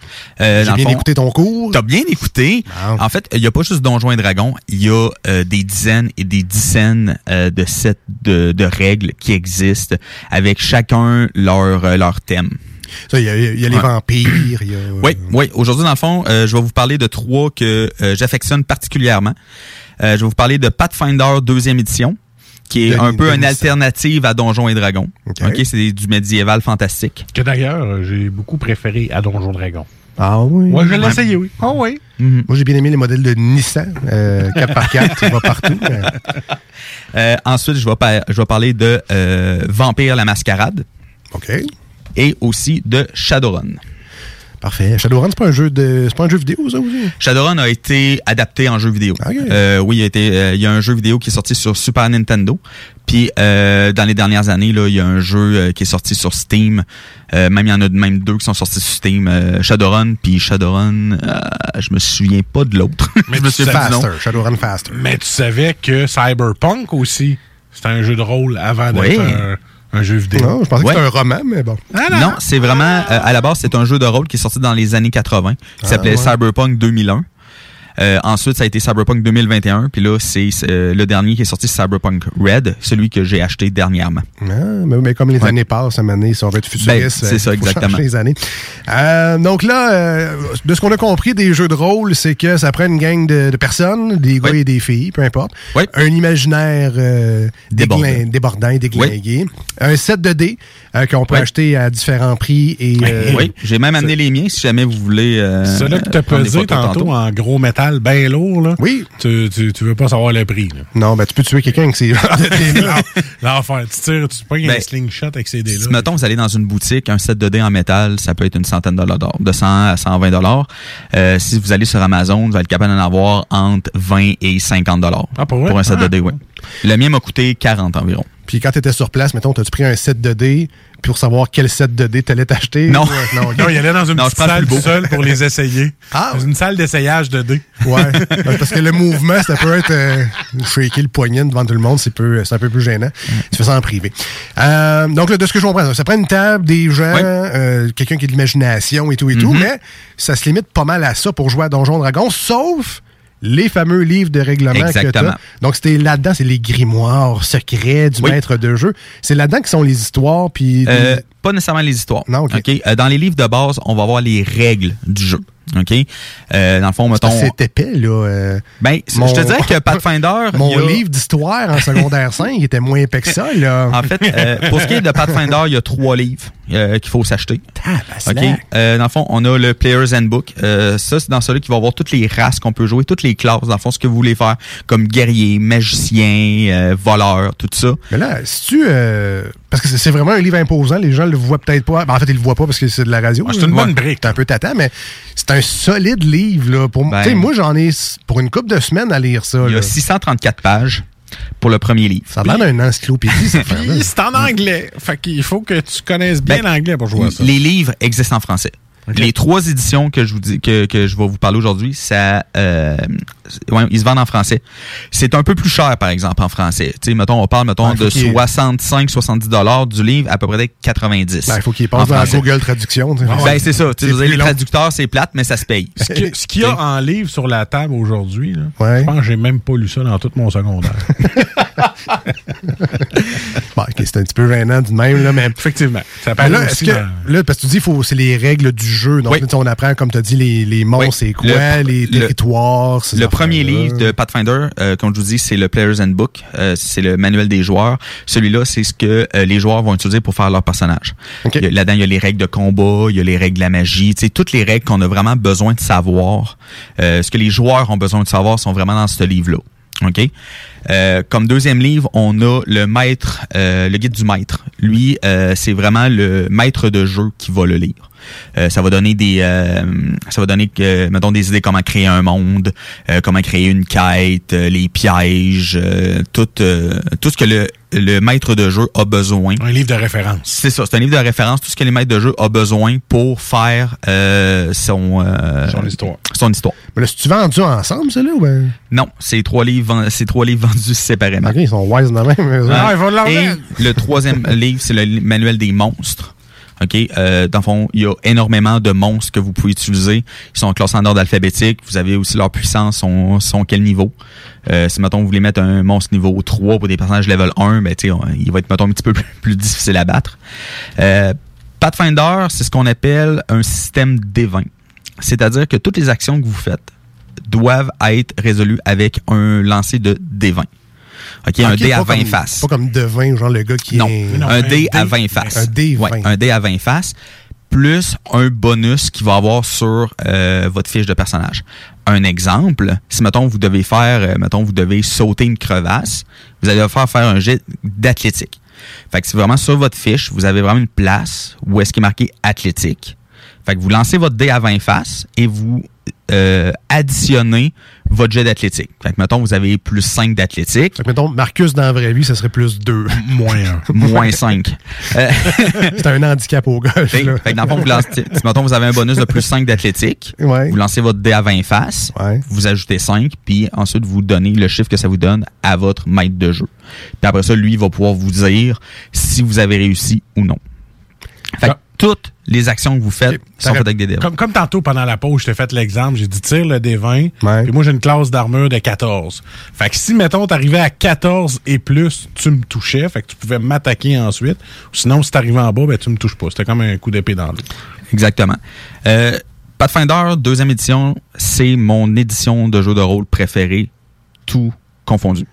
Euh, J'ai bien fond, écouté ton cours. T'as bien écouté. En fait, il n'y a pas juste Donjons et Dragons, il y a euh, des dizaines et des dizaines euh, de sets de, de règles qui existent avec chacun leur, euh, leur thème. Ça, il y a, y a les Ouais. vampires, y a... Oui, oui. Aujourd'hui, dans le fond, euh, je vais vous parler de trois que euh, j'affectionne particulièrement. Euh, je vais vous parler de Pathfinder deuxième édition, qui est De- un peu une alternative à Donjons et Dragons. OK. Ok, c'est du médiéval fantastique. Que d'ailleurs, euh, j'ai beaucoup préféré à Donjon Dragon. Ah oui? Ouais, je l'ai essayé, oui. Ah oui. Mhm. Moi, j'ai bien aimé les modèles de Nissan, euh, 4x4, ça va partout. mais- Euh, ensuite, je vais, par- je vais parler de euh, Vampire la Mascarade. OK. Et aussi de Shadowrun. Parfait. Shadowrun, c'est pas un jeu de. C'est pas un jeu vidéo, ça aussi? Shadowrun a été adapté en jeu vidéo. Euh, oui, il y, a été, euh, il y a un jeu vidéo qui est sorti sur Super Nintendo. Puis euh, dans les dernières années, là, il y a un jeu euh, qui est sorti sur Steam. Euh, même il y en a même deux qui sont sortis sur Steam. Euh, Shadowrun, puis Shadowrun, euh, je me souviens pas de l'autre. je me souviens du nom. Faster. Shadowrun Faster. Mais tu savais que Cyberpunk aussi, c'était un jeu de rôle avant d'être Oui. un, un jeu vidéo. Non, je pensais Ouais. que c'était un roman, mais bon. non, c'est vraiment euh, à la base c'est un jeu de rôle qui est sorti dans les années 80 qui Ah, s'appelait ouais. Cyberpunk 2001. Euh, ensuite, ça a été Cyberpunk 2021, puis là c'est c'est, euh, le dernier qui est sorti Cyberpunk Red, celui que j'ai acheté dernièrement. Ah, mais, mais comme les années passent, à donné, si on veut être futuriste, Ben, c'est euh, ça, faut changer exactement. les années. Euh, donc là, euh, de ce qu'on a compris des jeux de rôle, c'est que ça prend une gang de, de personnes, des gars et des filles, peu importe. Un imaginaire euh, Débordant. débordant et déglingué. Un set de dés euh, qu'on peut acheter à différents prix. et euh, oui, j'ai même amené les miens si jamais vous voulez. Euh, Celui-là que prendre des pesé tantôt, en gros métal bien lourd, là. Oui. Tu, tu, tu veux pas savoir le prix, là. Non, ben tu peux tuer quelqu'un avec ces L'enfer. Tu tires, tu un Ben, slingshot avec ces dés-là. Si, mettons, vous allez dans une boutique, un set de dés en métal, ça peut être une centaine de dollars, de 100 à 120 dollars. Euh, si vous allez sur Amazon, vous allez être capable d'en avoir entre 20 et 50 dollars Ah, pour vrai? un set Ah. de dés, oui. Le mien m'a coûté 40 environ. Puis quand tu étais sur place, mettons, t'as-tu pris un set de dés pour savoir quel set de dés t'allais t'acheter? Non. Ou, euh, non. Non, il allait dans une Non, petite salle plus beau. tout seul pour les essayer. Ah, Dans une salle d'essayage de dés. Ouais. Ouais, Parce que le mouvement, ça peut être euh, shaker le poignet devant tout le monde, c'est peu, c'est un peu plus gênant. Tu fais ça en privé. Euh, donc, là, de ce que je comprends, ça prend une table, des gens, euh, quelqu'un qui a de l'imagination et tout et tout, Mhm. mais ça se limite pas mal à ça pour jouer à Donjon Dragon, sauf les fameux livres de règlement que Exactement. t'as. Donc, c'était là-dedans, c'est les grimoires secrets du Oui. maître de jeu. C'est là-dedans que sont les histoires, puis... Euh, pas nécessairement les histoires. Non, ok. OK? Euh, dans les livres de base, on va avoir les règles du jeu. OK? Euh, dans le fond, mettons. C'est épais, là. euh, Ben, mon- je te dirais que Pathfinder. Mon il a- livre d'histoire en secondaire 5 était moins épais que ça, là. En fait, euh, pour ce qui est de Pathfinder, il y a trois livres euh, qu'il faut s'acheter. OK. Euh, dans le fond, on a le Player's Handbook. Euh, ça, c'est dans celui qui va avoir toutes les races qu'on peut jouer, toutes les classes, dans le fond, ce que vous voulez faire, comme guerrier, magicien, euh, voleur, tout ça. Mais là, si tu. euh, parce que c'est- vraiment un livre imposant, les gens le voient peut-être pas. Ben, en fait, ils le voient pas parce que c'est de la radio. Ah, c'est une bonne brique. C'est un peu tâtant, mais c'est un solide livre. Là, pour, Ben- tu sais, moi, j'en ai pour une couple de semaines à lire ça. Il y a 634 pages pour le premier livre. Ça a l'air d'une encyclopédie, ça fait. Puis c'est en anglais. Fait qu'il faut que tu connaisses bien Ben, l'anglais pour jouer à ça. Les livres existent en français. Les trois éditions que je vous dis que, que je vais vous parler aujourd'hui, ça euh, ouais, ils se vendent en français. C'est un peu plus cher par exemple en français. Tu sais mettons on parle mettons faut de qu'il- 65 70 dollars du livre à peu près 90. Ben, il faut qu'il en passe dans. Google Traduction. Ben c'est ça, dire, les long. traducteurs c'est plate mais ça se paye. Ce qu'il y a en livre sur la table aujourd'hui, Ouais. je pense que j'ai même pas lu ça dans tout mon secondaire. Bon, ok, c'est un petit peu gênant du même, là, mais. Effectivement. Ça Mais paraît là, que, dans- là, parce que tu dis, faut, c'est les règles du jeu. Donc, Oui. on apprend, comme tu as dit, les, les Oui. c'est quoi, Le- les le- territoires. Le premier livre de Pathfinder, euh, comme je vous dis, c'est le Player's Handbook. Euh, c'est le manuel des joueurs. Celui-là, c'est ce que euh, les joueurs vont utiliser pour faire leur personnage. Ok. Il y a- Là-dedans, il y a les règles de combat, il y a les règles de la magie, tu sais, toutes les règles qu'on a vraiment besoin de savoir. Euh, ce que les joueurs ont besoin de savoir sont vraiment dans ce livre-là. OK? Euh, comme deuxième livre, on a le maître, euh, le guide du maître. Lui, euh, c'est vraiment le maître de jeu qui va le lire. Euh, ça va donner des, euh, ça va donner, que, mettons, des idées comment créer un monde, euh, comment créer une quête, euh, les pièges, euh, tout, euh, tout ce que le, le maître de jeu a besoin. Un livre de référence. C'est ça, c'est un livre de référence, tout ce que les maîtres de jeu a besoin pour faire euh, son, euh, Son histoire. Son histoire. Mais là, si tu vendu ensemble, ça, là, ou ben? Non, c'est trois livres, c'est trois livres vendus séparément. Ok, ils sont wise de même. Ah, il va de Et le troisième livre, c'est le manuel des monstres. OK? Euh, dans le fond, il y a énormément de monstres que vous pouvez utiliser. Ils sont classés en ordre alphabétique. Vous avez aussi leur puissance, sont, sont quel niveau? Euh, si, mettons, vous voulez mettre un monstre niveau 3 pour des personnages level 1, ben, tu sais, on- il va être, mettons, un petit peu plus, difficile à battre. Euh, Pathfinder, c'est ce qu'on appelle un système d'évin. C'est-à-dire que toutes les actions que vous faites doivent être résolues avec un lancer de D20. OK, un dé à pas 20 comme- faces. Pas comme devin, genre le gars qui Non, est. un dé à 20 faces. Un dé Ouais, 20. un dé à 20 faces, plus un bonus qu'il va avoir sur euh, votre fiche de personnage. Un exemple, si mettons vous devez faire, euh, mettons vous devez sauter une crevasse, vous allez faire faire un jet d'athlétique. Fait que c'est vraiment sur votre fiche, vous avez vraiment une place où est-ce qu'il est marqué athlétique. Fait que vous lancez votre dé à 20 faces et vous euh, additionnez votre jet d'athlétique. Fait que, mettons, vous avez plus 5 d'athlétique. Fait que, mettons, Marcus, dans la vraie vie, ça serait plus 2. Moins 1. Moins 5. c'est un handicap au golf. Fait, là. fait que dans le fond, vous lancez, mettons, vous avez un bonus de plus 5 d'athlétique. Ouais. Vous lancez votre dé à 20 faces. Vous ajoutez 5, puis ensuite, vous donnez le chiffre que ça vous donne à votre maître de jeu. Puis après ça, lui, il va pouvoir vous dire si vous avez réussi ou non. Fait que toutes les actions que vous faites sont faites avec des dés. Comme, comme tantôt, pendant la pause, je t'ai fait l'exemple, j'ai dit tire le D20, puis moi j'ai une classe d'armure de 14. Fait que si, mettons, t'arrivais à 14 et plus, tu me touchais, fait que tu pouvais m'attaquer ensuite. Sinon, si t'arrivais en bas, ben tu me touches pas. C'était comme un coup d'épée dans l'eau. Exactement. Euh, Pathfinder, deuxième édition, c'est mon édition de jeu de rôle préférée, tout confondu.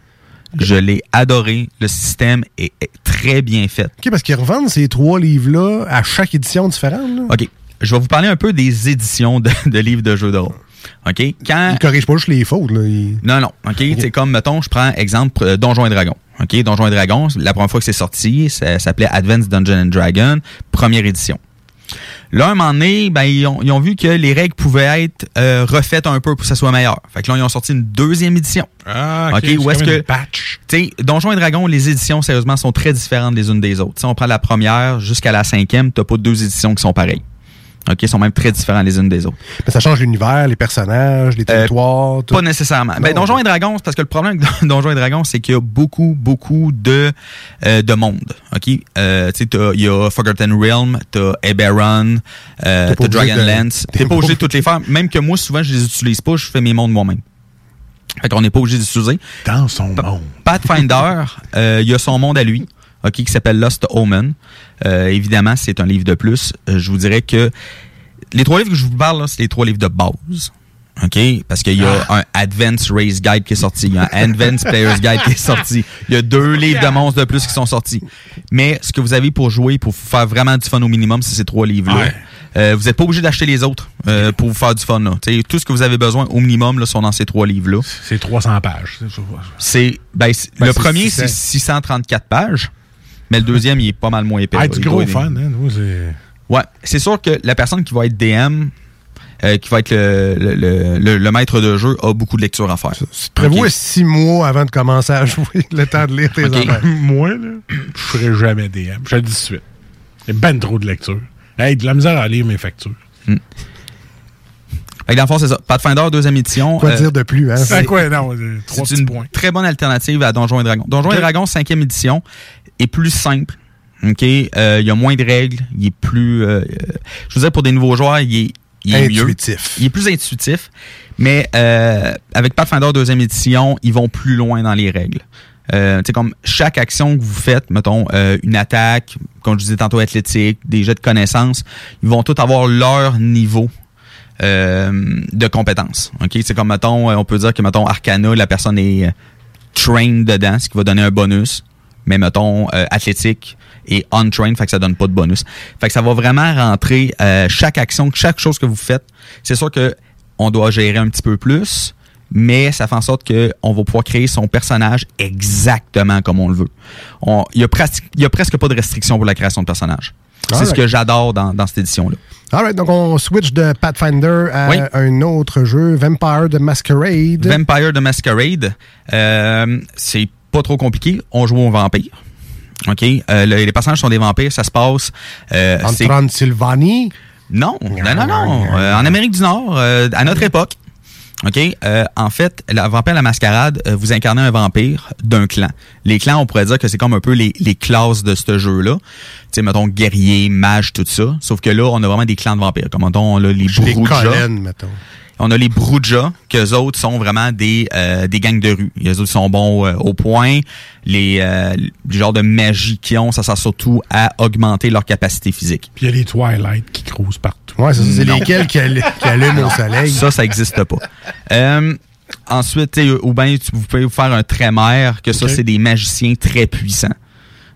Je l'ai adoré. Le système est, est très bien fait. OK, parce qu'ils revendent ces trois livres-là à chaque édition différente. là. OK. Je vais vous parler un peu des éditions de, de livres de jeux de rôle. OK? Quand... Ils corrigent pas juste les fautes. Là. Non, non. OK? C'est comme, mettons, je prends exemple euh, Donjons et Dragons. OK? Donjons et Dragons, la première fois que c'est sorti, ça s'appelait Advanced Dungeon and Dragon, première édition. Là, un moment donné, ben, ils, ont, ils ont vu que les règles pouvaient être euh, refaites un peu pour que ça soit meilleur. Fait que là, ils ont sorti une deuxième édition. Ah, OK, où est-ce que. patch. Tu sais, Donjons et Dragons, les éditions, sérieusement, sont très différentes les unes des autres. Si on prend la première jusqu'à la cinquième, t'as pas deux éditions qui sont pareilles. OK, ils sont même très différents les unes des autres. Mais ça change l'univers, les personnages, les territoires. tout. Pas nécessairement. Ben, Non. Donjons et Dragons, parce que le problème avec Donjons et Dragons, c'est qu'il y a beaucoup, beaucoup de, euh, de monde. OK? Euh, tu sais, il y a Forgotten Realm, t'as Eberron, euh, t'as obligé de- Dragonlance. T'es pas obligé de toutes les faire. Même que moi, souvent, je les utilise pas, je fais mes mondes moi-même. Fait qu'on n'est pas obligé d'utiliser. Dans son monde. Pathfinder, euh, il y a son monde à lui, qui s'appelle Lost Omen. Euh, évidemment, c'est un livre de plus. Euh, je vous dirais que les trois livres que je vous parle, c'est les trois livres de base. OK? Parce qu'il y a un Advanced Race Guide qui est sorti. Il y a un Advanced Player's Guide qui est sorti. Il y a deux livres de monstres de plus qui sont sortis. Mais ce que vous avez pour jouer, pour faire vraiment du fun au minimum, c'est ces trois livres-là. Ouais. Euh, vous n'êtes pas obligé d'acheter les autres euh, pour vous faire du fun. Là. T'sais, tout ce que vous avez besoin au minimum là, sont dans ces trois livres-là. C'est 300 pages. C'est ben, Ben, le c'est premier 600. c'est 634 pages, mais le deuxième il est pas mal moins épais. Ah, du gros fun, hein. Nous, c'est- Ouais, c'est sûr que la personne qui va être DM, euh, qui va être le, le, le- le- le maître de jeu, a beaucoup de lecture à faire. Prévois six mois avant de commencer à jouer, le temps de lire tes Ok. affaires. Moi, là, je ferai jamais DM. Je le dis tout de suite. Il y a ben trop de lecture. Hey, de la misère à lire mes factures. Fait que dans le fond, c'est ça. Pathfinder, deuxième édition. Quoi euh, dire de plus, hein? C'est quoi, non? Trois une points. très bonne alternative à Donjons et Dragons. Donjons et. Dragons, cinquième édition, est plus simple. OK? Euh, Il y a moins de règles. Il est plus... euh, euh, je vous disais, pour des nouveaux joueurs, il est, il est mieux. Intuitif. Il est plus intuitif. Mais euh, avec Pathfinder deuxième édition, ils vont plus loin dans les règles. Euh, comme chaque action que vous faites, mettons, euh, une attaque, comme je disais tantôt, athlétique, des jets de connaissances, ils vont tous avoir leur niveau euh, de compétences. OK? C'est comme, mettons, on peut dire que, mettons, Arcana, la personne est trained dedans, ce qui va donner un bonus. Mais, mettons, euh, athlétique et untrained, fait que ça donne pas de bonus. Fait que ça va vraiment rentrer euh, chaque action, chaque chose que vous faites. C'est sûr que on doit gérer un petit peu plus, mais ça fait en sorte que on va pouvoir créer son personnage exactement comme on le veut. Il y, a prati- il y a presque pas de restriction pour la création de personnage. C'est ce que j'adore dans, dans cette édition-là. Alright, donc on switch de Pathfinder à Oui. un autre jeu, Vampire de Masquerade. Vampire de Masquerade, euh, c'est pas trop compliqué. On joue au vampire. OK? Euh, le- les personnages sont des vampires. Ça se passe... Euh, en Transylvanie? Non, non, non, non. Euh, en Amérique du Nord, à notre époque. OK? En fait, la Vampire la Mascarade, vous incarnez un vampire d'un clan. Les clans, on pourrait dire que c'est comme un peu les, les classes de ce jeu-là. Tu sais, mettons, guerrier, mage, tout ça. Sauf que là, on a vraiment des clans de vampires. Comme, mettons, on a les Les Brujas. Mettons. On a les Brujas, qu'eux autres sont vraiment des, euh, des gangs de rue. Les autres sont bons euh, au point. Les, euh, le genre de magie qu'ils ont, ça sert surtout à augmenter leur capacité physique. Puis il y a les Twilight qui crousent partout. Ouais, ça, c'est Non. lesquels qui, allu- qui allument au soleil. Ça, ça n'existe pas. Euh, ensuite, tu sais, ou bien tu- vous pouvez vous faire un trémère, que ça, c'est des magiciens très puissants.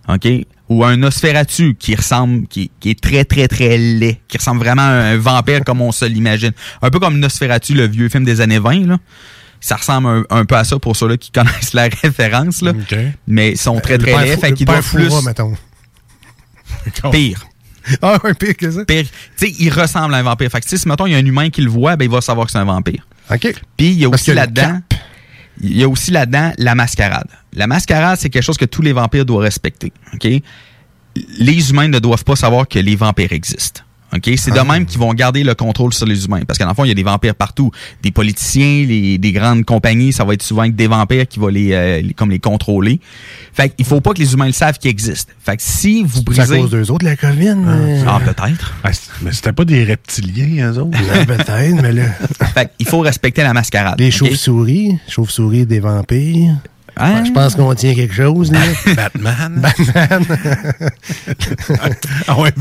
OK? Ou un Nosferatu qui ressemble, qui, qui est très, très, très laid, qui ressemble vraiment à un vampire comme on se l'imagine. Un peu comme Nosferatu, le vieux film des années 20, là. Ça ressemble un, un peu à ça pour ceux-là qui connaissent la référence. Là. Mais ils sont très, Euh, très père laids. Fait qu'ils doivent plus... Mettons. Pire. Ah, ouais, pire que ça. Pire. Tu sais, il ressemble à un vampire. Fait que, si, mettons, il y a un humain qui le voit, ben, il va savoir que c'est un vampire. OK. Puis, il y a Parce aussi là-dedans... Il y a aussi là-dedans la mascarade. La mascarade, c'est quelque chose que tous les vampires doivent respecter. OK? Les humains ne doivent pas savoir que les vampires existent. OK? C'est de Ah. même qu'ils vont garder le contrôle sur les humains. Parce qu'en fond, il y a des vampires partout. Des politiciens, les- des grandes compagnies, ça va être souvent avec des vampires qui vont les, euh, les- comme les contrôler. Fait qu'il faut pas que les humains le savent qu'ils existent. Fait que si vous C'est à brisez... cause d'eux autres, la COVID. mais- Ah, peut-être. mais c'était pas des reptiliens, eux autres. Ouais, Peut-être, mais là. Fait qu'il faut respecter la mascarade. Les chauves-souris, chauves-souris des vampires. Hein? Ouais, je pense qu'on tient quelque chose, là. Batman. Batman. ah ouais,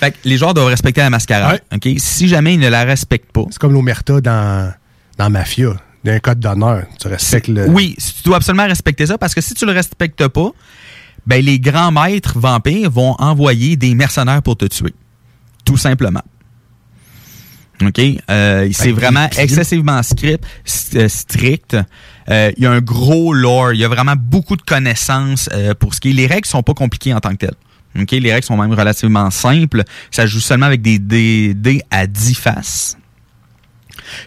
Fait que les joueurs doivent respecter la mascarade. OK? Si jamais ils ne la respectent pas. C'est comme l'omerta dans, dans Mafia. d'un code d'honneur. Tu respectes le. Oui, tu dois absolument respecter ça parce que si tu le respectes pas, ben les grands maîtres vampires vont envoyer des mercenaires pour te tuer. Tout simplement. OK? Euh, c'est vraiment excessivement script, euh, strict. Euh, Il y a un gros lore. Il y a vraiment beaucoup de connaissances euh, pour ce qui est. Les règles sont pas compliquées en tant que telles. OK? Les règles sont même relativement simples. Ça joue seulement avec des dés, dés à 10 faces.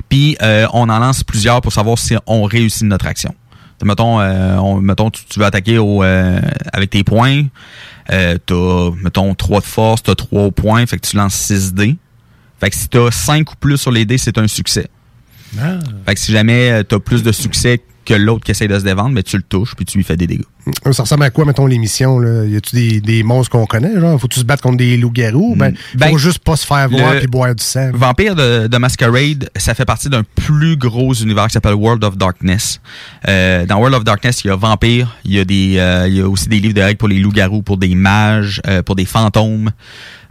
Puis euh, on en lance plusieurs pour savoir si on réussit notre action. Mettons, euh, on- mettons tu, tu veux attaquer au, euh, avec tes points. Euh, t'as, mettons, 3 de force, t'as 3 points, fait que tu lances 6 dés. Fait que si t'as 5 ou plus sur les dés, c'est un succès. Ah. Fait que si jamais euh, t'as plus de succès que l'autre qui essaie de se défendre, mais tu le touches puis tu lui fais des dégâts. Ça ressemble à quoi, mettons, l'émission? là? Y a-tu des, des monstres qu'on connaît? Genre, faut-tu se battre contre des loups-garous? Ben, Ben, faut juste pas se faire voir puis boire du sang. Vampire de, de Masquerade, ça fait partie d'un plus gros univers qui s'appelle World of Darkness. Euh, dans World of Darkness, il y a Vampire, il y a des, euh, y a aussi des livres de règles pour les loups-garous, pour des mages, euh, pour des fantômes,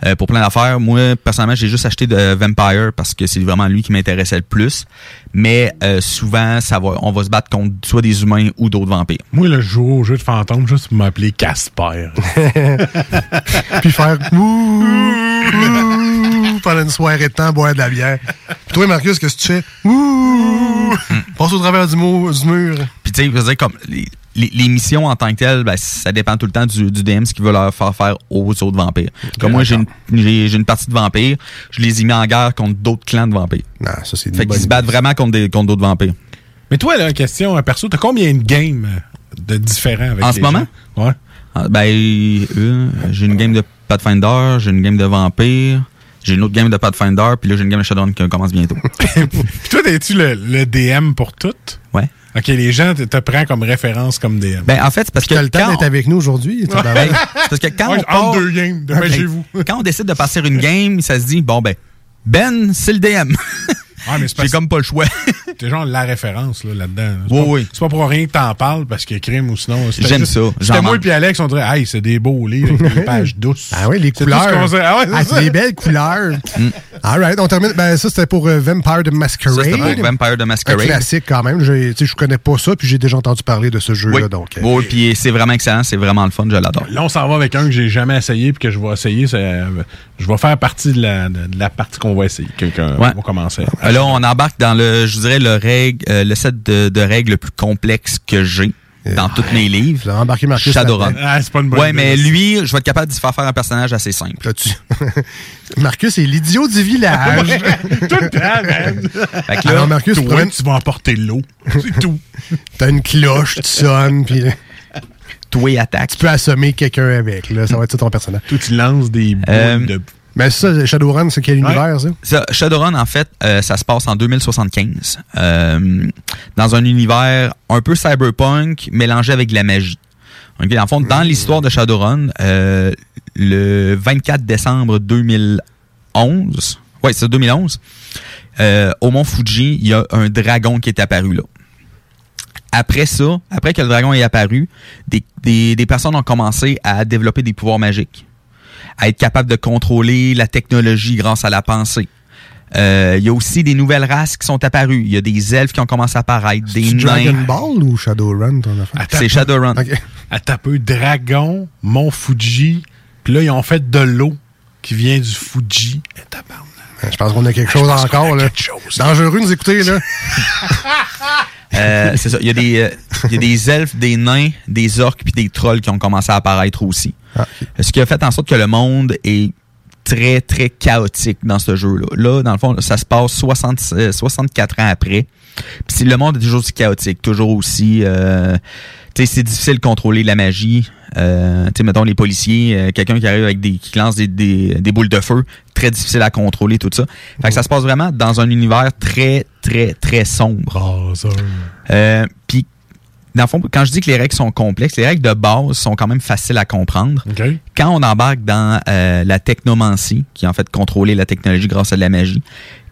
euh, pour plein d'affaires. Moi, personnellement, j'ai juste acheté de Vampire parce que c'est vraiment lui qui m'intéressait le plus. Mais euh, souvent, ça va, on va se battre contre soit des humains ou d'autres vampires. Moi, le jour au jeu de fantôme, juste pour m'appeler Casper. puis faire ouh, ouh, pendant une soirée de temps, boire de la bière. Puis toi, Marcus, qu'est-ce que tu fais? Ouh, passe au travers du, mot, du mur. Puis tu sais, comme les, les- les missions en tant que telles, ben, ça dépend tout le temps du, du DM, ce qu'il veut leur faire faire aux autres vampires. Comme moi, j'ai une, j'ai, j'ai une partie de vampires, je les ai mis en guerre contre d'autres clans de vampires. Non, ça c'est Fait qu'ils se battent vraiment contre des- contre d'autres vampires. Mais toi, là, question, perso, t'as combien de games de différents avec En les ce moment? Ouais. Ah, Ben, euh, j'ai une game de Pathfinder, j'ai une game de vampire, j'ai une autre game de Pathfinder, puis là, j'ai une game de Shadowrun qui commence bientôt. Puis toi, es-tu le, le DM pour toutes? Ouais. OK, les gens te, te prennent comme référence comme DM. Ben, en fait, c'est parce que Tu as le temps d'être avec nous aujourd'hui. Ben, parce que quand Ouais, on part, deux games, dépêchez-vous. quand on décide de passer une game, ça se dit bon ben Ben, c'est le DM. Ouais, mais c'est J'ai comme pas le choix. T'es genre la référence là, là-dedans. C'est Oui, pas- oui. C'est pas pour rien que t'en parles parce qu'il y a crime ou sinon. J'aime ça, C'était moi et Alex, on dirait, hey, c'est des beaux livres avec des pages douces. Ah oui, les C'est couleurs. qu'on sait. Ah ouais, c'est Ah, c'est des belles couleurs. All right, on termine. Ben, ça, c'était pour euh, Vampire de Masquerade. Ça, c'était pour Vampire de Un Masquerade. classique quand même. J'ai- tu sais, Je connais pas ça, puis j'ai déjà entendu parler de ce jeu-là. Oui. Donc, euh, Oui, puis c'est vraiment excellent, c'est vraiment le fun, je l'adore. Là, on s'en va avec un que j'ai jamais essayé puis que je vais essayer. c'est, euh, je vais faire partie de la, de la partie qu'on va essayer. que- que- Ouais. On va commencer. Euh, Là, on embarque dans le, je dirais, le, règle, euh, le set de, de règles le plus complexe que j'ai dans tous mes livres. Embarqué Marcus Shadowrun. Ah, c'est pas une bonne Ouais, idée, mais ça. lui, je vais être capable de faire faire un personnage assez simple. Marcus est l'idiot du village. Tout le temps, man. Fait que là, Alors, Marcus, tu Toi, tu vas emporter l'eau. C'est tout. T'as une cloche, tu sonnes, puis toi, attaque. tu peux assommer quelqu'un avec. Là, ça va être ça ton personnage. Toi, tu lances des boules Euh, de. Mais ça, Shadowrun, c'est quel univers, ça? Ça, Shadowrun, en fait, euh, ça se passe en 2075. euh, dans un univers un peu cyberpunk, mélangé avec de la magie. Ok, En fond, dans l'histoire de Shadowrun, euh, le 24 décembre 2011, ouais, c'est 2011, euh, au mont Fuji, il y a un dragon qui est apparu là. Après ça, après que le dragon est apparu, des, des, des personnes ont commencé à développer des pouvoirs magiques à être capable de contrôler la technologie grâce à la pensée. Euh, Il y a aussi des nouvelles races qui sont apparues. Il y a des elfes qui ont commencé à apparaître, des C'est Dragon. Ball ou Shadowrun, ton affaire? Attends, C'est Shadowrun. À taper Dragon, Mont Fuji. Puis là, ils ont fait de l'eau qui vient du Fuji. Et tabarnak. Je pense qu'on a quelque chose encore. a Là. quelque chose. Dangereux nous écouter. Là. Euh, c'est ça. Il y, a des, euh, il y a des elfes, des nains, des orques puis des trolls qui ont commencé à apparaître aussi. Ce qui a fait en sorte que le monde est très, très chaotique dans ce jeu-là. Là, dans le fond, ça se passe 60, euh, 64 ans après. Puis le monde est toujours aussi chaotique, toujours aussi... euh, c'est difficile de contrôler la magie. Euh, tu sais, mettons, les policiers, euh, quelqu'un qui arrive avec des... qui lance des, des, des boules de feu, très difficile à contrôler, tout ça. Fait que ça se passe vraiment dans un univers très, très, très sombre. Euh, Puis, dans le fond, quand je dis que les règles sont complexes, les règles de base sont quand même faciles à comprendre. Quand on embarque dans euh, la technomancie, qui est en fait contrôler la technologie grâce à de la magie,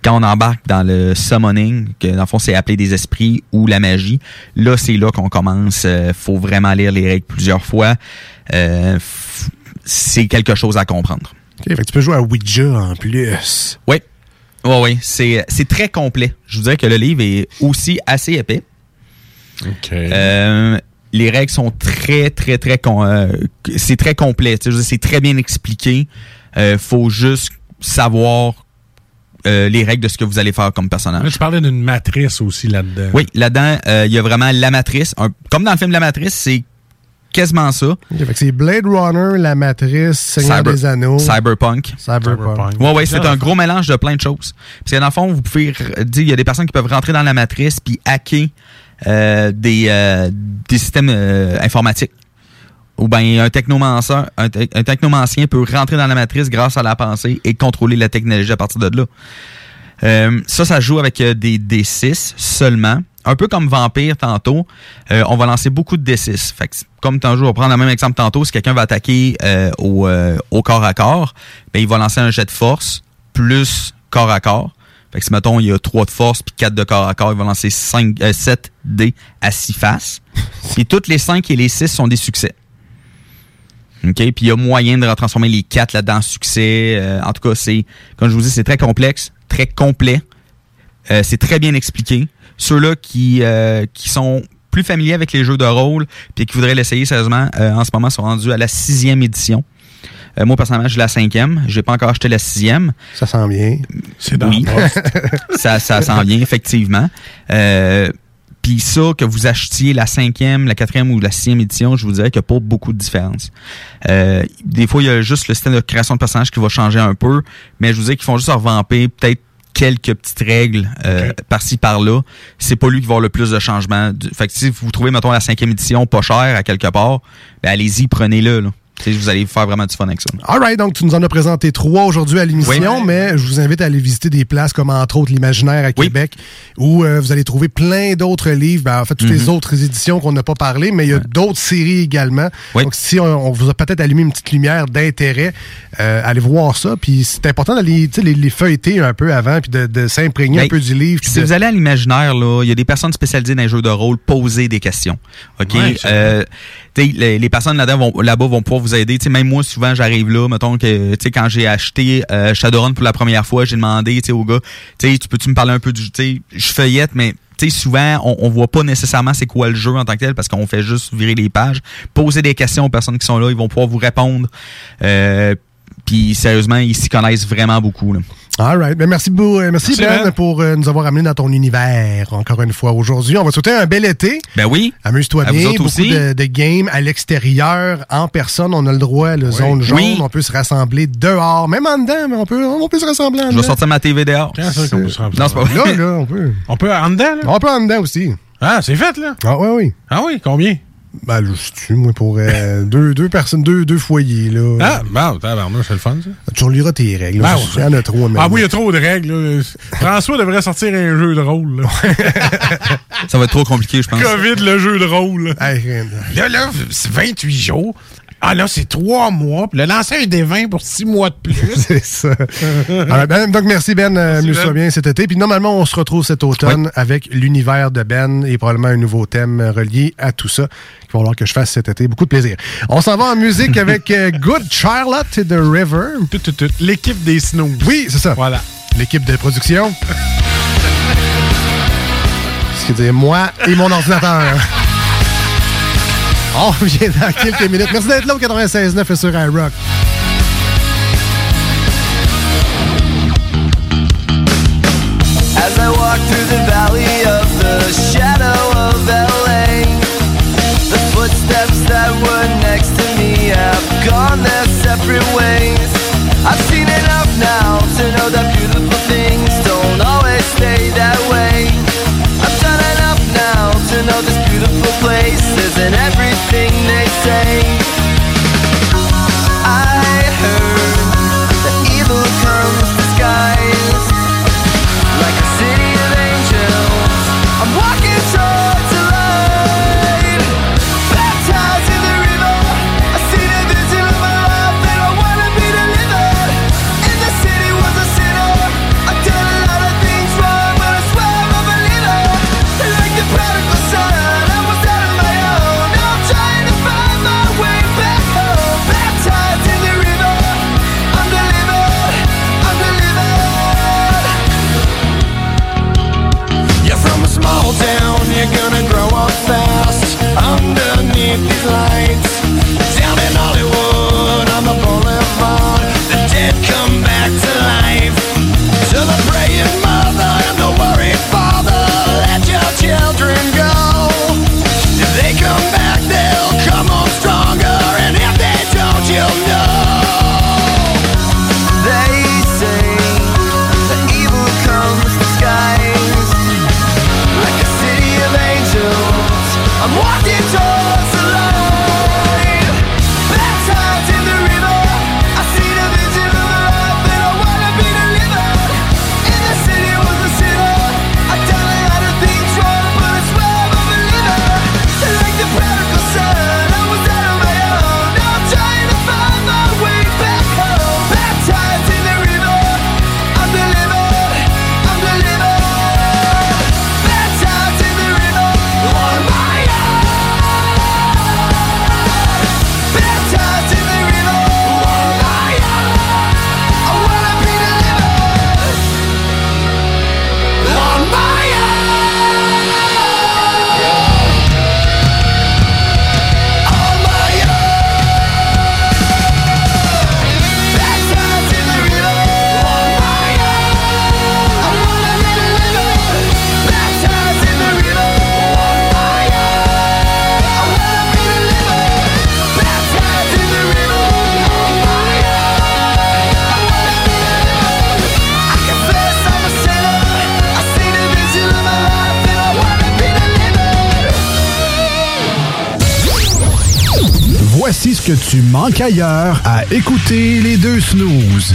quand on embarque dans le summoning, que dans le fond c'est appeler des esprits ou la magie, là c'est là qu'on commence. euh, faut vraiment lire les règles plusieurs fois. Euh, c'est quelque chose à comprendre. OK, fait que tu peux jouer à Ouija en plus. Oui. Oui, oui. C'est, c'est très complet. Je vous dirais que le livre est aussi assez épais. Euh, les règles sont très, très, très... euh, c'est très complet. Je C'est très bien expliqué. Euh, faut juste savoir euh, les règles de ce que vous allez faire comme personnage. Là, tu parlais d'une matrice aussi là-dedans. Oui, là-dedans, euh, il y a vraiment la matrice. Un- comme dans le film La Matrice, c'est quasiment ça. C'est Blade Runner, La Matrice, Seigneur Cyber- des Anneaux. Cyberpunk. Cyberpunk. Ouais, ouais, c'est un gros mélange de plein de choses. Parce que dans le fond, vous pouvez dire, il y a des personnes qui peuvent rentrer dans la matrice puis hacker euh, des, euh, des systèmes euh, informatiques. Ou bien un technomancien, un, te- un technomancien peut rentrer dans la matrice grâce à la pensée et contrôler la technologie à partir de là. Euh, ça, ça joue avec euh, des D6 seulement. Un peu comme Vampire tantôt, euh, on va lancer beaucoup de D6. Fait que, c'est- comme tantôt, on va prendre le même exemple tantôt, si quelqu'un va attaquer euh, au, euh, au corps à corps, ben, il va lancer un jet de force plus corps à corps. Fait que si, mettons, il y a 3 de force puis 4 de corps à corps, il va lancer 5, euh, 7 dés à 6 faces. puis toutes les 5 et les 6 sont des succès. OK? Puis il y a moyen de transformer les 4 là-dedans en succès. En tout cas, c'est, comme je vous dis, c'est très complexe, très complet. C'est très bien expliqué. Ceux-là qui, euh, qui sont plus familiers avec les jeux de rôle puis qui voudraient l'essayer sérieusement, euh, en ce moment, sont rendus à la sixième édition. Euh, moi, personnellement, j'ai la cinquième. J'ai pas encore acheté la sixième. Ça sent bien. C'est dans Oui. le poste. ça, ça s'en vient, effectivement. Euh, puis ça, que vous achetiez la cinquième, la quatrième ou la sixième édition, je vous dirais qu'il n'y a pas beaucoup de différence. Euh, des fois, il y a juste le système de création de personnages qui va changer un peu, mais je vous dirais qu'ils font juste revamper peut-être quelques petites règles euh, par-ci par-là. C'est pas lui qui va avoir le plus de changements. Fait que si vous trouvez, mettons, la cinquième édition pas chère à quelque part, ben allez-y, prenez-le. Là. Vous allez faire vraiment du fun avec ça. All right, donc tu nous en as présenté trois aujourd'hui à l'émission, Oui. mais je vous invite à aller visiter des places comme entre autres l'Imaginaire à Québec, où euh, vous allez trouver plein d'autres livres, ben, en fait toutes les Mhm. autres éditions qu'on n'a pas parlé, mais il y a d'autres séries également. Oui. Donc si on, on vous a peut-être allumé une petite lumière d'intérêt, euh, allez voir ça. Puis c'est important d'aller les, les feuilleter un peu avant, puis de, de s'imprégner un peu du livre. Si de- vous allez à l'imaginaire, là, il y a des personnes spécialisées dans les jeux de rôle, posez des questions. OK? Ouais, Euh, les, personnes là-bas vont pouvoir vous aider. Tu sais, même moi, souvent, j'arrive là, mettons que, quand j'ai acheté euh, Shadowrun pour la première fois, j'ai demandé, au gars, tu peux-tu me parler un peu du, je feuillette, mais souvent, on, on voit pas nécessairement c'est quoi le jeu en tant que tel parce qu'on fait juste virer les pages. Posez des questions aux personnes qui sont là, ils vont pouvoir vous répondre. Euh, puis sérieusement, ils s'y connaissent vraiment beaucoup. Là. All right. Ben, merci, beau- euh, merci, Merci, Ben, Ben. pour euh, nous avoir amené dans ton univers encore une fois aujourd'hui. On va te souhaiter un bel été. Ben oui. Amuse-toi À vous bien. autres Beaucoup aussi. de, de games à l'extérieur, en personne. On a le droit, le zone jaune. Oui. On peut se rassembler dehors, même en dedans, mais on peut, on peut se rassembler en Je vais sortir ma TV dehors. Quand ça qu'on peut se Non, c'est pas vrai. Là, là, on peut. On peut en dedans, là? On peut en dedans aussi. Ah, c'est fait, là? Ah, oui, oui. Ah oui, combien? Ben, je moi, pour euh, deux, deux personnes, deux, deux foyers, là. Ah, bon, tabarnouche, c'est le fun, ça. Tu reliras tes règles. Ben là. ouais. Il y en a trop, mais Ah oui, il y a trop de règles. là. François devrait sortir un jeu de rôle. là. Ça va être trop compliqué, je pense. COVID, le jeu de rôle. Hey, rien de- Là, là, c'est 28 jours. Ah là, c'est 3 mois. Puis le lancer un des 20 pour 6 mois de plus. C'est ça. Alors, ben, donc, merci Ben, euh, Ben. bien cet été. Puis normalement, on se retrouve cet automne avec l'univers de Ben et probablement un nouveau thème euh, relié à tout ça qu'il va falloir que je fasse cet été. Beaucoup de plaisir. On s'en va en musique avec euh, Good Charlotte et The River. L'équipe des Snows. Oui, c'est ça. Voilà. L'équipe de production. Ce qui dire moi et mon ordinateur. On revient dans quelques minutes. Merci d'être là au 96.9 et sur iRock. À écouter les deux snooze.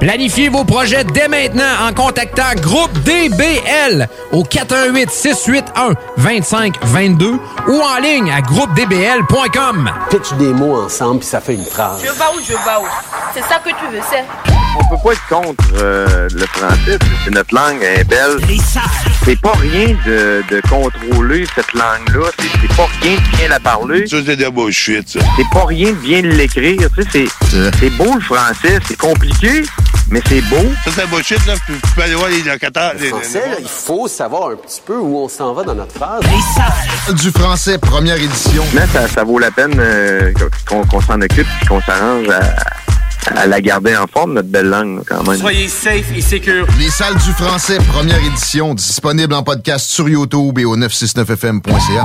Planifiez vos projets dès maintenant en contactant Groupe DBL au 418 681 2522 ou en ligne à groupedbl.com. Pitch des mots ensemble puis ça fait une phrase. Je vais où, je vais où? C'est ça que tu veux, c'est. On peut pas être contre euh, le français, c'est notre langue, elle est belle. C'est pas rien de, de contrôler cette langue-là, c'est pas rien de bien la parler. Ça, c'est de la bullshit, ça. C'est pas rien de bien l'écrire, tu sais, c'est c'est beau le français, c'est compliqué, mais c'est beau. Ça, c'est bullshit, là. Tu peux aller voir les locataires. Le français, là, il faut savoir un petit peu où on s'en va dans notre phrase. Du français, première édition. Mais ça, ça vaut la peine euh, qu'on qu'on s'en occupe et qu'on s'arrange à, à la garder en forme, notre belle langue, quand même. Soyez safe et secure. Les salles du français, première édition, disponible en podcast sur YouTube et au 969fm.ca.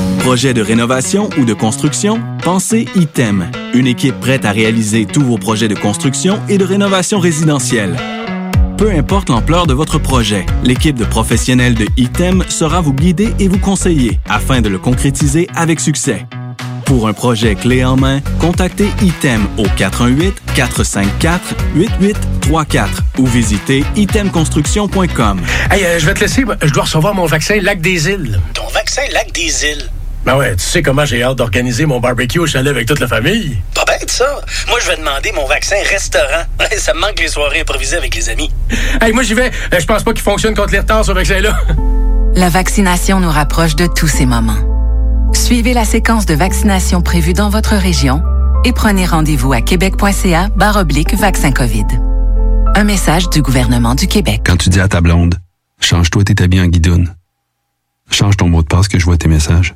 Projet de rénovation ou de construction? Pensez ITEM. Une équipe prête à réaliser tous vos projets de construction et de rénovation résidentielle. Peu importe l'ampleur de votre projet, l'équipe de professionnels de ITEM sera vous guider et vous conseiller afin de le concrétiser avec succès. Pour un projet clé en main, contactez ITEM au 418-454-8834 ou visitez itemconstruction.com. Hey, euh, je vais te laisser. Je dois recevoir mon vaccin Lac des Îles. Ton vaccin Lac des Îles. Ben ouais, tu sais comment j'ai hâte d'organiser mon barbecue au chalet avec toute la famille. Pas bête, ça. Moi, je vais demander mon vaccin restaurant. ça me manque les soirées improvisées avec les amis. Hey, moi j'y vais. Euh, Je pense pas qu'il fonctionne contre les retards, ce vaccin-là. La vaccination nous rapproche de tous ces moments. Suivez la séquence de vaccination prévue dans votre région et prenez rendez-vous à québec.ca oblique vaccin COVID. Un message du gouvernement du Québec. Quand tu dis à ta blonde, change-toi tes habits en guidoune. Change ton mot de passe que je vois tes messages.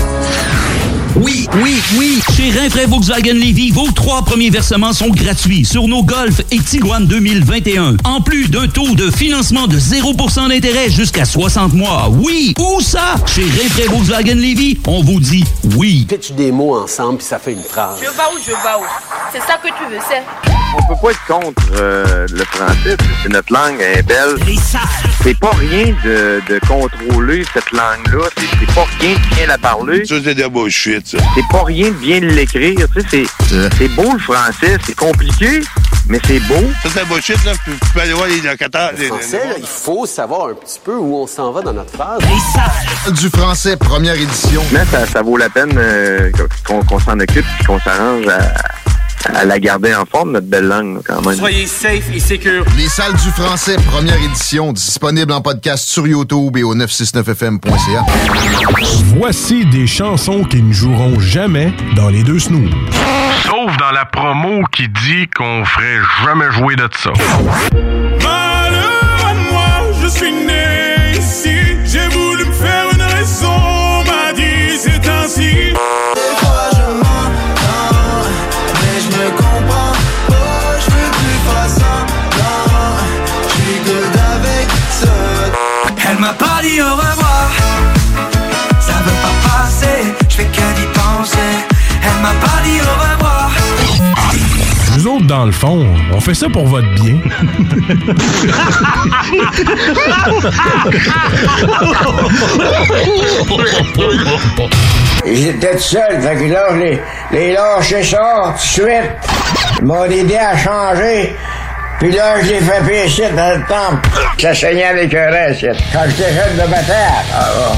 Oui, oui, oui. Chez Rinfraie Volkswagen Levy, vos trois premiers versements sont gratuits sur nos Golf et Tiguan 2021. En plus d'un taux de financement de 0% d'intérêt jusqu'à 60 mois. Oui, où ça? Chez Rinfraie Volkswagen Levy, on vous dit oui. Pitch des mots ensemble, puis ça fait une phrase. Je vais où, je vais où? C'est ça que tu veux, c'est? On peut pas être contre euh, le français. C'est notre langue, elle est belle. C'est pas rien de, de contrôler cette langue-là. C'est c'est pas rien de bien la parler. Ça, c'est de la bullshit, ça. C'est pas rien de bien l'écrire. Tu sais, c'est c'est beau le français. C'est compliqué, mais c'est beau. Ça, c'est de la bullshit, là. Tu tu peux aller voir les locataires. Le français, là, il faut savoir un petit peu où on s'en va dans notre phrase. Du français, première édition. Mais ça, ça vaut la peine euh, qu'on qu'on s'en occupe et qu'on s'arrange à, à la garder en forme, notre belle langue, là, quand même. Soyez safe et secure. Les salles du français, première édition, disponible en podcast sur YouTube et au 969fm.ca. Voici des chansons qui ne joueront jamais dans les deux snooze. Sauf dans la promo qui dit qu'on ferait jamais jouer de ça. Pas dit au revoir. Ça veut pas passer, je fais que d'y penser. Elle m'a pas dit au revoir. Nous autres, dans le fond, on fait ça pour votre bien. J'étais tout seul, fait que là, je les, les lâché ça tout de suite. Ils m'ont aidé à changer. Puis là, je l'ai fait pécher dans le temple. Ça saignait avec un reste. Quand j'étais jeune de bataille, ah,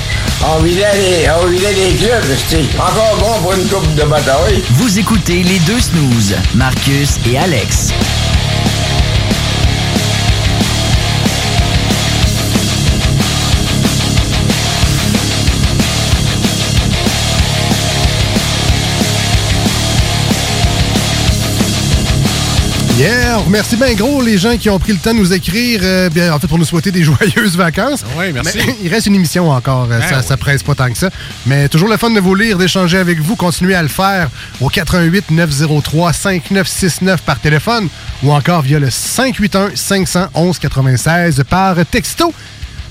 on vidait les, on vidait les clubs, c'était encore bon pour une coupe de bataille. Vous écoutez les deux snooze, Marcus et Alex. Yeah, on remercie bien gros les gens qui ont pris le temps de nous écrire, euh, bien, en fait, pour nous souhaiter des joyeuses vacances. Oui, merci. Mais il reste une émission encore, euh, Ah, ça, oui. ça presse pas tant que ça. Mais toujours le fun de vous lire, d'échanger avec vous. Continuez à le faire au 88 903 5969 par téléphone ou encore via le 581 511 96 par texto.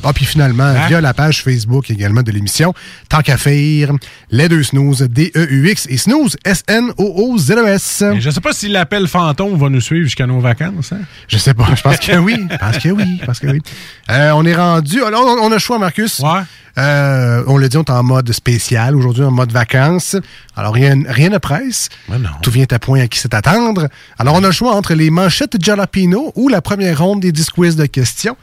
Ah, puis finalement, Hein? via la page Facebook également de l'émission, tant qu'à faire, les deux snooze, D-E-U-X et snooze, S-N-O-O-Z-E-S. Mais Je sais pas si l'appel fantôme va nous suivre jusqu'à nos vacances. Hein? Je sais pas. Je pense que oui. Je pense que oui. Je pense que oui. Euh, on est rendu. On, on a le choix, Marcus. Euh, on l'a dit, on est en mode spécial aujourd'hui, en mode vacances. Alors, rien, rien ne presse. Tout vient à point à qui c'est attendre. Alors, on a le choix entre les manchettes jalapino ou la première ronde des 10 quiz de questions.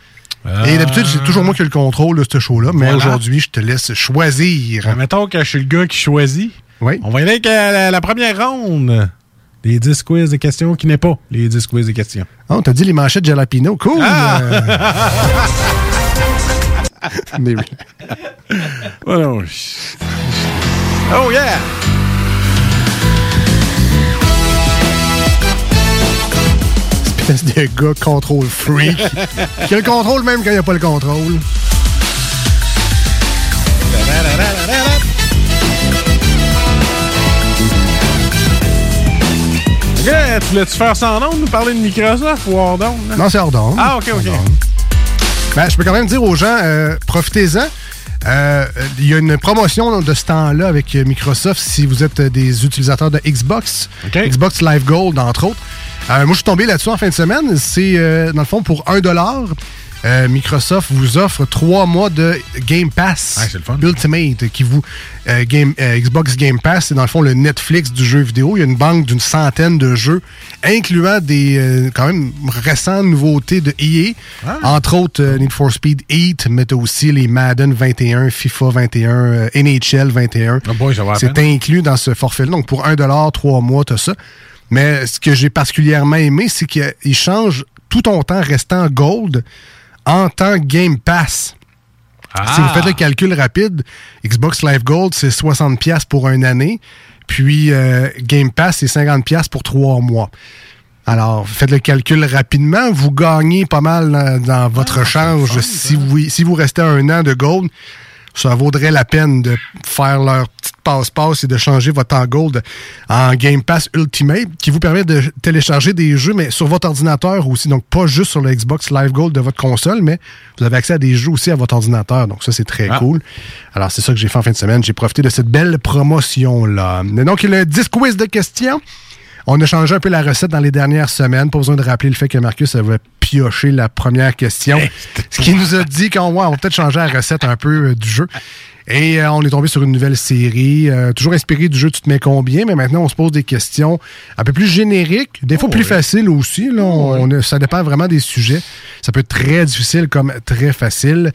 Et d'habitude, c'est toujours moi qui ai le contrôle de ce show-là, mais Voilà. aujourd'hui, je te laisse choisir. Ben, mettons que je suis le gars qui choisit. Oui. On va y aller avec euh, la, la première ronde. Les 10 quiz de questions qui n'est pas les 10 quiz de questions. Ah, on t'a dit les manchettes jalapino. Cool. Ah! Euh, mais oui. Oh yeah! Espèce de gars contrôle freak. qui a le contrôle même quand il n'y a pas le contrôle. Ok, tu voulais-tu faire sans nom, nous parler de Microsoft ou hors d'onde? Non, c'est hors d'onde. Ah, ok, ok. Ben, je peux quand même dire aux gens, euh, profitez-en. Euh, Il y a une promotion de ce temps-là avec Microsoft si vous êtes des utilisateurs de Xbox. Xbox Live Gold, entre autres. Euh, moi, je suis tombé là-dessus en fin de semaine. C'est, euh, dans le fond, pour 1 euh, Microsoft vous offre trois mois de Game Pass Ultimate qui vous euh, Game, euh, Xbox Game Pass. C'est dans le fond le Netflix du jeu vidéo. Il y a une banque d'une centaine de jeux incluant des euh, quand même récentes nouveautés de EA entre autres Need for Speed 8 mais aussi les Madden 21 FIFA 21 euh, NHL 21 c'est inclus dans ce forfait-là. Donc pour 1 trois mois t'as ça mais ce que j'ai particulièrement aimé c'est qu'il change tout ton temps restant gold en tant que Game Pass. Si vous faites le calcul rapide, Xbox Live Gold, c'est 60$ pour une année. Puis euh, Game Pass, c'est 50$ pour trois mois. Alors, faites le calcul rapidement. Vous gagnez pas mal dans, dans votre change si, vous, si vous restez un an de Gold. Ça vaudrait la peine de faire leur petite passe-passe et de changer votre en Gold en Game Pass Ultimate qui vous permet de télécharger des jeux, mais sur votre ordinateur aussi. Donc, pas juste sur le Xbox Live Gold de votre console, mais vous avez accès à des jeux aussi à votre ordinateur. Donc, ça, c'est très cool. Alors, c'est ça que j'ai fait en fin de semaine. J'ai profité de cette belle promotion-là. Donc, le 10 quiz de questions. On a changé un peu la recette dans les dernières semaines. Pas besoin de rappeler le fait que Marcus avait pioché la première question. ce qui nous a dit qu'on ouais, on va peut-être changer la recette un peu euh, du jeu. Et euh, on est tombé sur une nouvelle série, euh, toujours inspirée du jeu Tu te mets combien, mais maintenant on se pose des questions un peu plus génériques, des fois plus faciles aussi. Là, On- on- ça dépend vraiment des sujets. Ça peut être très difficile comme très facile.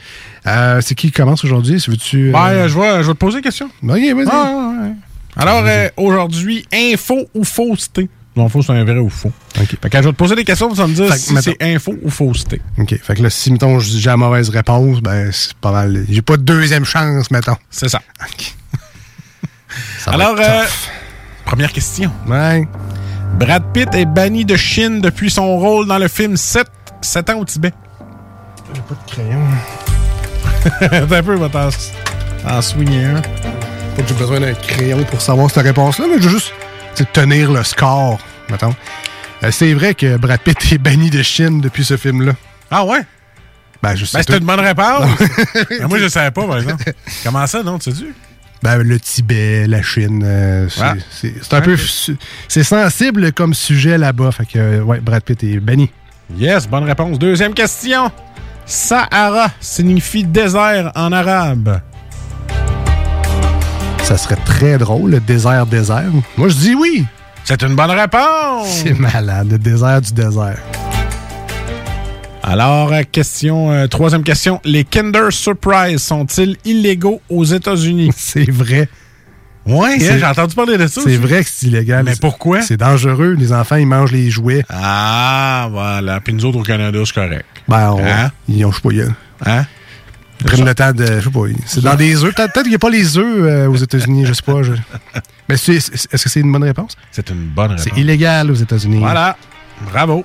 Euh, C'est qui commence aujourd'hui? Si veux-tu, euh, Ben, je, vais, je vais te poser une question. Ok, vas-y. Ah, ouais. Alors, euh, aujourd'hui, info ou fausseté? Non, faux, c'est un vrai ou faux. Fait que je vais te poser des questions, tu vas me dire si c'est info ou fausseté. OK. Fait que là, si, mettons, j'ai la mauvaise réponse, ben, c'est pas mal. J'ai pas de deuxième chance, mettons. C'est ça. Ça va Alors, euh, première question. Ouais. Brad Pitt est banni de Chine depuis son rôle dans le film 7, 7 ans au Tibet. J'ai pas de crayon. Attends un peu, va t'en swinguer un. Pas que j'ai besoin d'un crayon pour savoir cette réponse-là, mais je veux juste tenir le score, mettons. Euh, c'est vrai que Brad Pitt est banni de Chine depuis ce film-là. Ah ouais? Ben, je sais Ben, c'était une bonne réponse. Ben, moi, je savais pas, par exemple. Comment ça, non, tu sais-tu? Ben, le Tibet, la Chine, euh, c'est Ah. c'est- un peu... C'est sensible comme sujet là-bas. Fait que, euh, ouais, Brad Pitt est banni. Yes, bonne réponse. Deuxième question. Sahara signifie désert en arabe. Ça serait très drôle, le désert, désert. Moi, je dis oui. C'est une bonne réponse. C'est malade, le désert du désert. Alors, euh, question, euh, troisième question. Les Kinder Surprise sont-ils illégaux aux États-Unis? C'est vrai. Hein, j'ai entendu parler de ça. C'est vrai que c'est illégal. Mais pourquoi? C'est dangereux. Les enfants, ils mangent les jouets. Ah, voilà. Puis nous autres au Canada, c'est correct. Ben, on- Hein? ils ont, je sais pas, Hein? Le temps de. Je sais pas. C'est dans des œufs. Peut-être qu'il n'y a pas les œufs euh, aux États-Unis, je sais pas. je- Mais est-ce que c'est une bonne réponse? C'est une bonne réponse. C'est illégal aux États-Unis. Voilà. Bravo.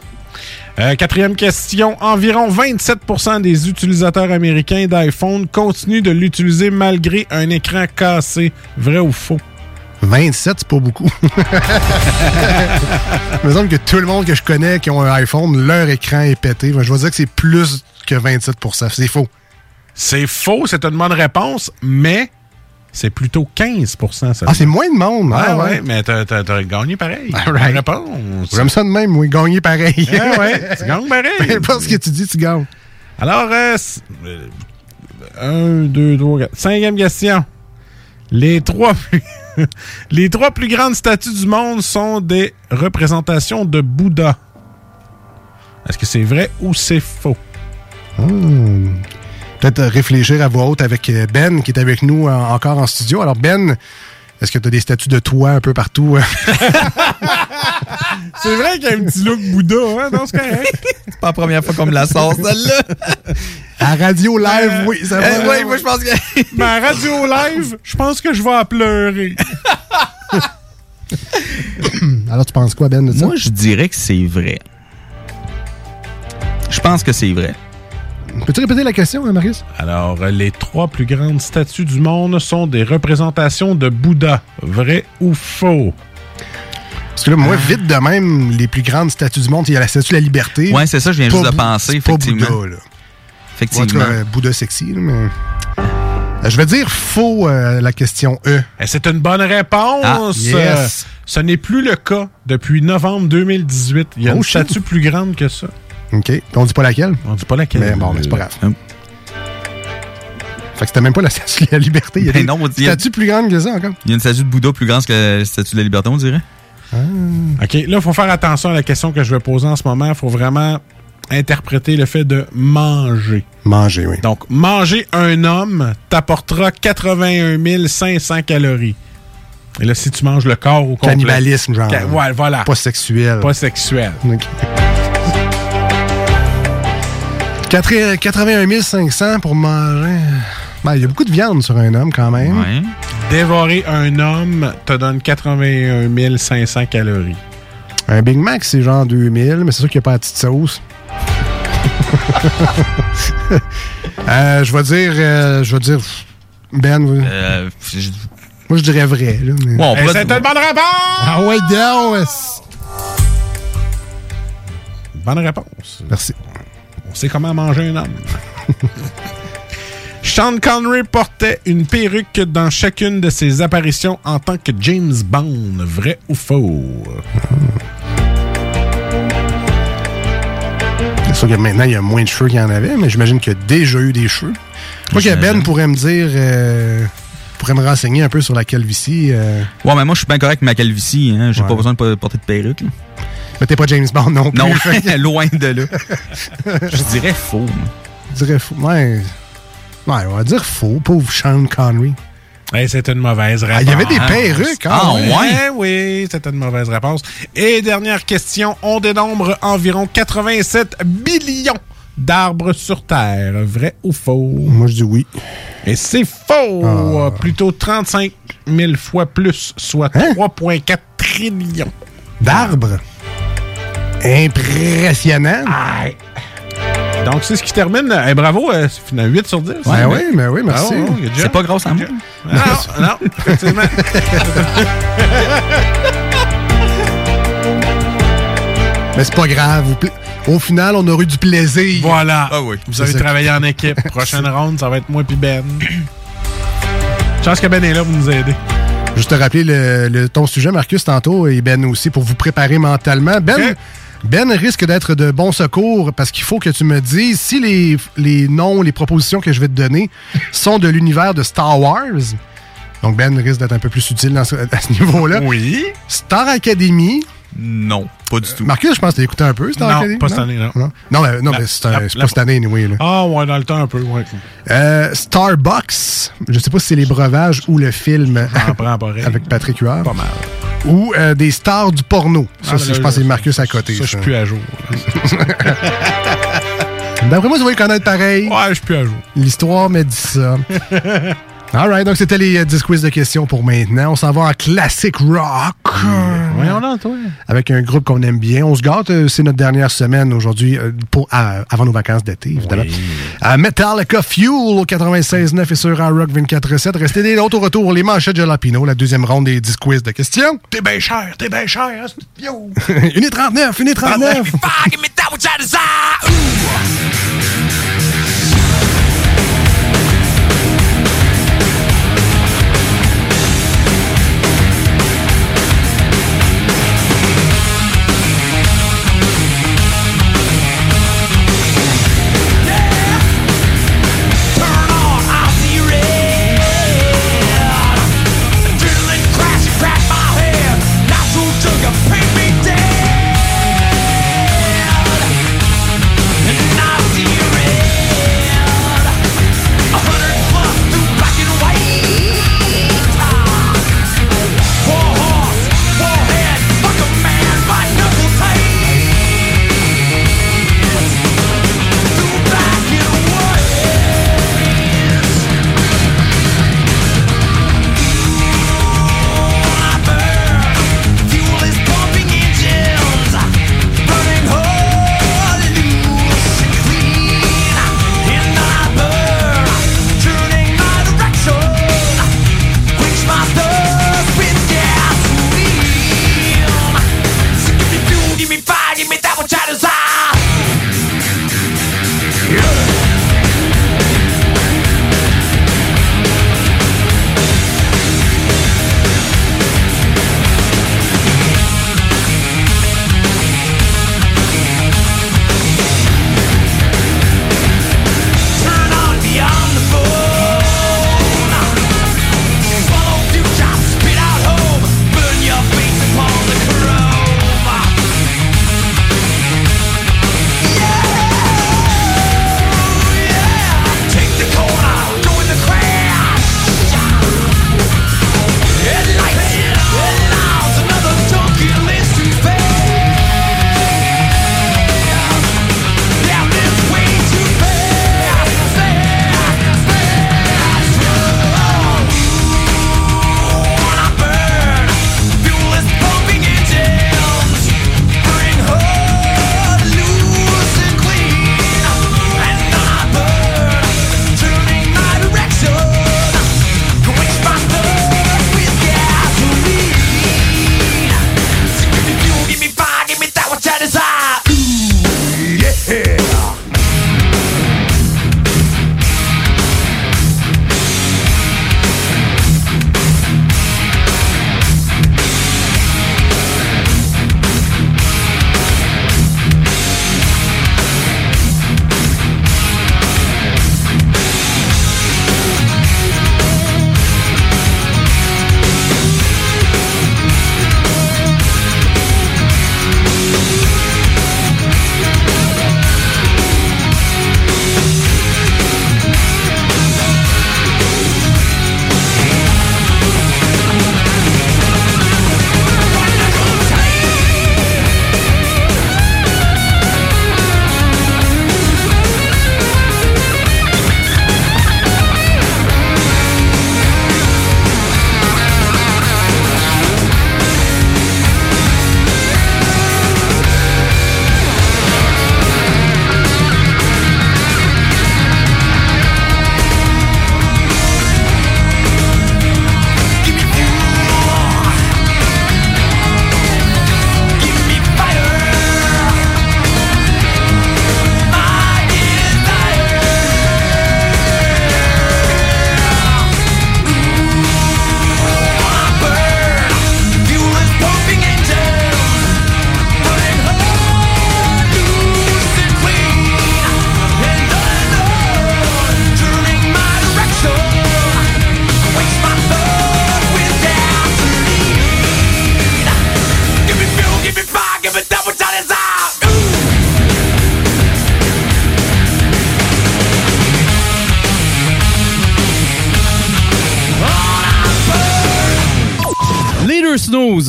Euh, quatrième question. Environ 27% des utilisateurs américains d'iPhone continuent de l'utiliser malgré un écran cassé. Vrai ou faux? 27, c'est pas beaucoup. Il me semble que tout le monde que je connais qui ont un iPhone, leur écran est pété. Je vais dire que c'est plus que 27 C'est faux. C'est faux, c'est une bonne réponse, mais c'est plutôt 15 ça. Ah, c'est moins de monde. Ah, ouais, ouais. mais t'as gagné pareil. Right. Réponse. J'aime ça de même, oui. Gagner pareil. Ah ouais, tu gagnes pareil. Importe ce que tu dis, tu gagnes. Alors, euh, euh, un, deux, trois, quatre. Cinquième question. Les trois plus, les trois plus grandes statues du monde sont des représentations de Bouddha. Est-ce que c'est vrai ou c'est faux? Hmm. Peut-être euh, réfléchir à voix haute avec euh, Ben qui est avec nous euh, encore en studio. Alors Ben, est-ce que tu as des statues de toi un peu partout? euh? C'est vrai qu'il y a un petit look Bouddha, hein? Non, c'est correct. C'est pas la première fois qu'on me la sort, celle-là. à radio live, oui, ça va. Eh, oui, moi, je pense que. Mais à radio live, je pense que je vais en pleurer. Alors tu penses quoi, Ben, de ça? Moi, je dirais que c'est vrai. Je pense que c'est vrai. Peux-tu répéter la question, hein, Marius? Alors, les trois plus grandes statues du monde sont des représentations de Bouddha. Vrai ou faux? Parce que là, moi, vite de même, les plus grandes statues du monde, il y a la statue de la liberté. Ouais, c'est ça, je viens juste de penser, c'est pas effectivement. Bouddha, là. Effectivement. En tout cas, Bouddha sexy, là, mais... Euh, Je vais dire faux, euh, la question E. Et C'est une bonne réponse. Ah, yes. Euh, ce n'est plus le cas depuis novembre 2018. Il y a Oh, une statue plus grande que ça. OK. On dit pas laquelle? On dit pas laquelle. Mais bon, mais c'est pas grave. Hum. Fait que c'était même pas la statue de la liberté. Il y a Ben non, on dit- statues plus grandes que ça encore. Il y a une statue de Bouddha plus grande que la statue de la liberté, on dirait. OK, là, il faut faire attention à la question que je vais poser en ce moment. Il faut vraiment interpréter le fait de manger. Manger, oui. Donc, manger un homme t'apportera 81 500 calories. Et là, si tu manges le corps au complet... Cannibalisme, genre. Ca- ouais, voilà. Pas sexuel. Pas sexuel. Quatre- 81 500 pour manger. Ben, il y a beaucoup de viande sur un homme quand même. Ouais. Dévorer un homme te donne 81 500 calories. Un Big Mac, c'est genre 2000, mais c'est sûr qu'il n'y a pas la petite sauce. Euh, je vais dire. euh, je vais dire. Ben, oui. Euh, je- moi je dirais vrai. Là, mais- Ouais, c'est une bonne réponse! Ah ouais. Bonne réponse. Merci. On sait comment manger un homme. Sean Connery portait une perruque dans chacune de ses apparitions en tant que James Bond. Vrai ou faux? C'est sûr que maintenant, il y a moins de cheveux qu'il y en avait, mais j'imagine qu'il y a déjà eu des cheveux. Je crois que Ben pourrait me dire. euh, pourrait me renseigner un peu sur la calvitie. euh. Ouais, mais moi, je suis bien correct avec ma calvitie. Hein. J'ai Ouais. pas besoin de po- porter de perruque. là. Mais t'es pas James Bond non plus. Non, Fait loin de là. Je dirais faux. Je dirais faux. Ouais. Ouais, on va dire faux, pauvre Sean Connery. Eh, c'était une mauvaise réponse. Ah, il y avait des perruques, hein? Ah, ouais? Eh oui, c'était une mauvaise réponse. Et dernière question, on dénombre environ 87 billions d'arbres sur Terre. Vrai ou faux? Moi, je dis oui. Et c'est faux! Plutôt 35 000 fois plus, soit 3,4 trillions. D'arbres? Impressionnant. Donc, c'est ce qui termine. Eh, bravo, euh, c'est finalement 8 sur 10. Ben oui, ben oui, merci. Bravo, good job. C'est pas grâce à moi. Non, non, effectivement. Mais c'est pas grave. Au final, on aura eu du plaisir. Voilà. Ah oui. Vous avez travaillé en équipe. Prochaine ronde, ça va être moi puis Ben. Chance que Ben est là pour nous aider. Juste te rappeler le, le- ton sujet, Marcus, tantôt, et Ben aussi, pour vous préparer mentalement. Ben. Ben risque d'être de bon secours parce qu'il faut que tu me dises si les, les noms, les propositions que je vais te donner sont de l'univers de Star Wars. Donc, Ben risque d'être un peu plus utile dans ce- à ce niveau-là. Oui. Star Academy. Non, pas du tout. Marcus, je pense que tu as écouté un peu Star Non, Academy. pas cette année, non. Non, non, mais, non, c'est pas cette année, anyway, là. Ah, ouais, dans le temps un peu, ouais. Euh, Starbucks. Je sais pas si c'est les breuvages ou le film avec Patrick Huard. Pas mal. Ou euh, des stars du porno. Ça, Ah, là, je pense que c'est Marcus à côté. Ça, je suis plus à jour. D'après moi, tu vas le connaître pareil. Ouais, je suis plus à jour. L'histoire me dit ça. Alright, donc c'était les euh, 10 quiz de questions pour maintenant. On s'en va en classique rock. Voyons là, toi. Avec un groupe qu'on aime bien. On se gâte, euh, c'est notre dernière semaine aujourd'hui, euh, pour avant nos vacances d'été, évidemment. Euh, Metallica Fuel au 96.9 et sur Rock 24.7. Restez des nôtres au retour, les manchettes de Jalapino, la deuxième ronde des 10 quiz de questions. T'es bien cher, t'es bien cher. hein, Yo. 1h39, 1h39.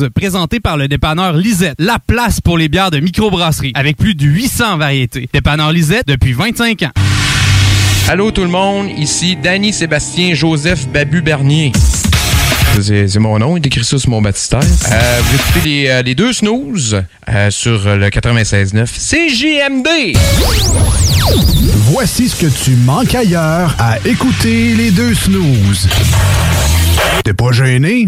présenté par le dépanneur Lisette, la place pour les bières de microbrasserie, avec plus de 800 variétés. Dépanneur Lisette depuis 25 ans. Allô tout le monde, ici Danny Sébastien Joseph Babu Bernier. C'est mon nom, il écrit ça sur mon baptistère. Euh, vous écoutez les, euh, les deux snooze euh, sur le 96.9 CGMD. Voici ce que tu manques ailleurs à écouter les deux snooze. T'es pas gêné?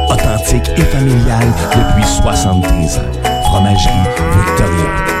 Authentique et familial depuis 73 ans. Fromagerie Victoria.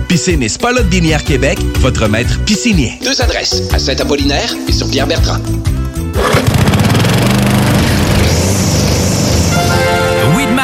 Piscine et Binière Québec, votre maître piscinier. Deux adresses, à Saint-Apollinaire et sur Pierre-Bertrand.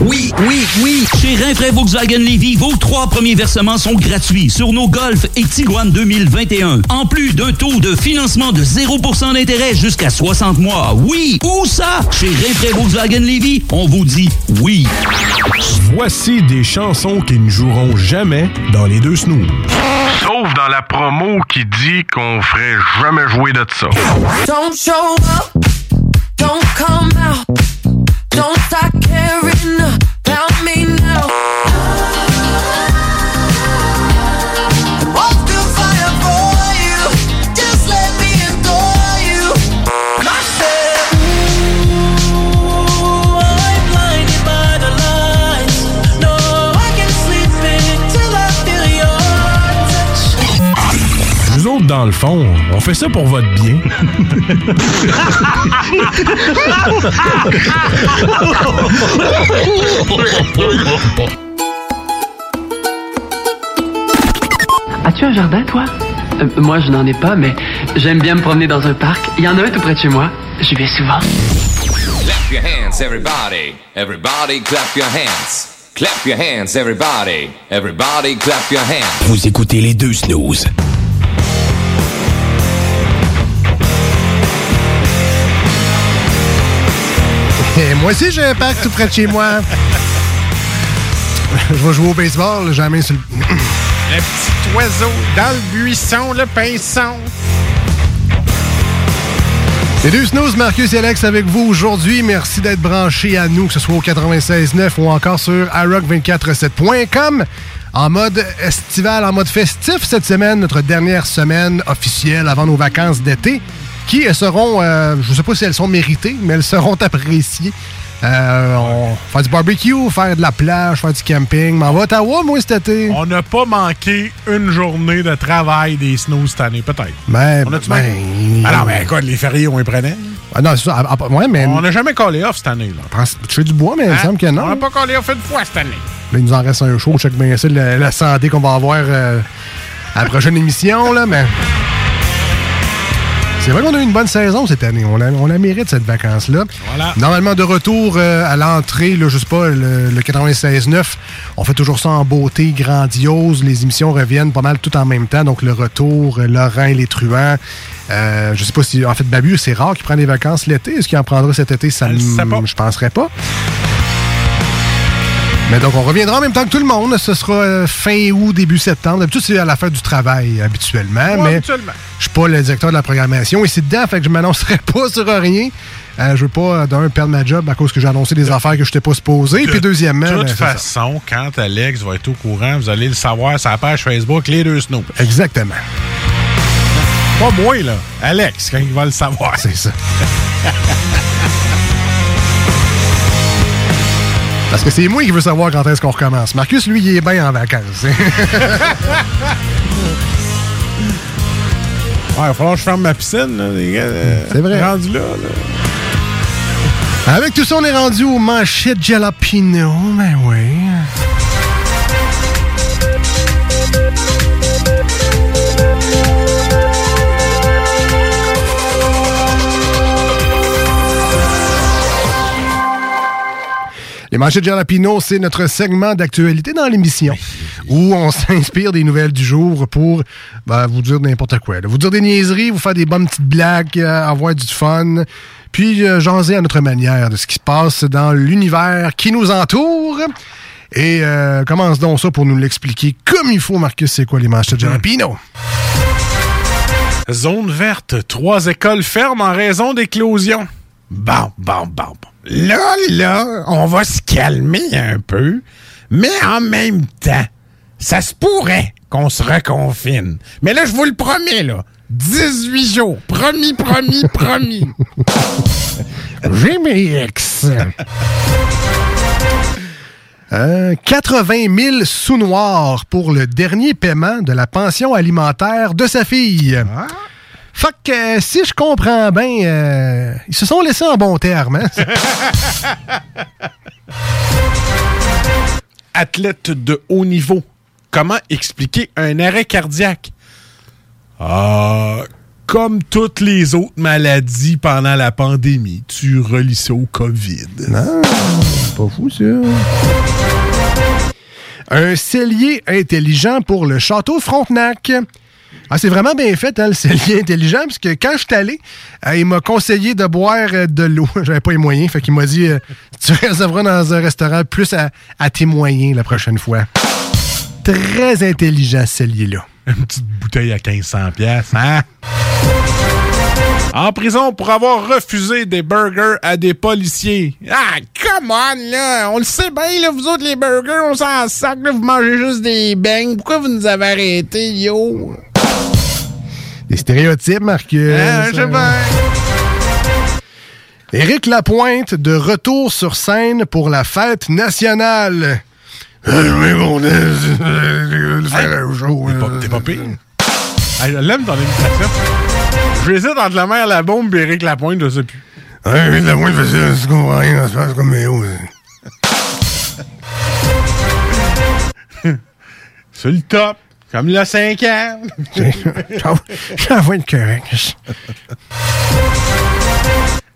Oui, oui, oui. Chez Rinfraie Volkswagen Lévy, vos trois premiers versements sont gratuits sur nos Golf et Tiguan 2021. En plus d'un taux de financement de 0% d'intérêt jusqu'à 60 mois. Oui, où ça? Chez Rinfraie Volkswagen Lévy, on vous dit oui. Voici des chansons qui ne joueront jamais dans les deux snooze. Sauf dans la promo qui dit qu'on ferait jamais jouer de ça. Don't show up, don't come out, dans dans le fond, on fait ça pour votre bien. As-tu un jardin, toi? Euh, Moi, je n'en ai pas, mais j'aime bien me promener dans un parc. Il y en a un tout près de chez moi. J'y vais souvent. Clap your hands, everybody. Everybody clap your hands. Clap your hands, everybody. Everybody clap your hands. Vous écoutez les deux snooze. Moi aussi, j'ai un parc tout près de chez moi. Je vais jouer au baseball, jamais sur le... Le petit oiseau dans le buisson, le pinson. Les deux snooze, Marcus et Alex avec vous aujourd'hui. Merci d'être branchés à nous, que ce soit au 96.9 ou encore sur iRock247.com. En mode estival, en mode festif cette semaine, notre dernière semaine officielle avant nos vacances d'été, qui seront, euh, je ne sais pas si elles sont méritées, mais elles seront appréciées. Euh, on faire du barbecue, faire de la plage, faire du camping. Mais on va à Ottawa, moi, cet été. On n'a pas manqué une journée de travail des snows cette année, peut-être. Ben, On a-tu ben, manqué? Ah non, mais quoi, les fériés, on les prenait. Ah non, c'est ça. Ah, ah, ouais, mais. On n'a jamais collé off cette année. Là. Pense- Tu fais du bois, mais il me Hein? semble que non. On n'a pas collé off une fois cette année. Là, il nous en reste un show. Check bien ça, la, la santé qu'on va avoir euh, à la prochaine émission, là, mais. C'est vrai qu'on a eu une bonne saison cette année. On la, on la mérite, cette vacance-là. Voilà. Normalement, de retour euh, à l'entrée, là, je sais pas, le, le 96.9, on fait toujours ça en beauté, grandiose. Les émissions reviennent pas mal tout en même temps. Donc, le retour, euh, Laurent et les truands. Euh, je sais pas si... En fait, Babu, c'est rare qu'il prenne des vacances l'été. Est-ce qu'il en prendra cet été? Ça, Je penserais pas. Mais donc, on reviendra en même temps que tout le monde. Ce sera euh, fin août, début septembre. D'habitude, c'est à la fin du travail, habituellement. Ouais, mais habituellement. Je suis pas le directeur de la programmation ici dedans, fait que je m'annoncerai pas sur rien. Euh, je veux pas, d'un, perdre ma job à cause que j'ai annoncé des affaires que je n'étais pas supposé. De Puis deuxièmement... De ben, toute c'est ça. façon, quand Alex va être au courant, vous allez le savoir sur la page Facebook Les Deux Snows. Exactement. Pas moi, là. Alex, quand il va le savoir. C'est ça. Parce que c'est moi qui veux savoir quand est-ce qu'on recommence. Marcus, lui, il est bien en vacances. Il va falloir que je ferme ma piscine, là, les gars. C'est vrai. Rendu là, là. Avec tout ça, on est rendu au manchette jalapino. Ben oui. Les manchettes jalapino, c'est notre segment d'actualité dans l'émission où on s'inspire des nouvelles du jour pour ben, vous dire n'importe quoi. là. Vous dire des niaiseries, vous faire des bonnes petites blagues, euh, avoir du fun, puis euh, jaser à notre manière de ce qui se passe dans l'univers qui nous entoure. Et euh, commence donc ça pour nous l'expliquer comme il faut, Marcus, c'est quoi les manchettes jalapino? Zone verte, trois écoles ferment en raison d'éclosion. Bon, bon, bon, bon. Là, là, on va se calmer un peu, mais en même temps, ça se pourrait qu'on se reconfine. Mais là, je vous le promets, là, 18 jours. Promis, promis, promis. J'ai mes ex. Euh, 80 000 sous-noirs pour le dernier paiement de la pension alimentaire de sa fille. Fait que, euh, si je comprends bien, euh, ils se sont laissés en bon terme. hein? Athlète de haut niveau, comment expliquer un arrêt cardiaque? Ah, comme toutes les autres maladies pendant la pandémie, tu relis ça au COVID. Non, c'est pas fou, ça. Un cellier intelligent pour le château Frontenac. Ah, c'est vraiment bien fait, hein, le cellier intelligent, parce que quand je suis allé, euh, il m'a conseillé de boire euh, de l'eau. J'avais pas les moyens, fait qu'il m'a dit euh, tu réserveras dans un restaurant plus à, tes moyens la prochaine fois. Très intelligent, ce cellier-là. Une petite bouteille à 1500 pièces, hein? En prison pour avoir refusé des burgers à des policiers. Ah, come on, là! On le sait bien, là, vous autres, les burgers, on s'en sac, là, vous mangez juste des beignes. Pourquoi vous nous avez arrêtés, yo? Des stéréotypes, Marcus. Hein, je sais bien. Éric Lapointe de retour sur scène pour la fête nationale. Euh, oui, bon, show, T'es pas, pire? Ah, je l'aime ton imitation. Essayer entre la mère la bombe et Eric Lapointe, je sais plus. Ouais, oui, la moins facile, tu comprends rien, ça se passe comme Méo. C'est le top. Comme le 5 ans. J'envoie une correct.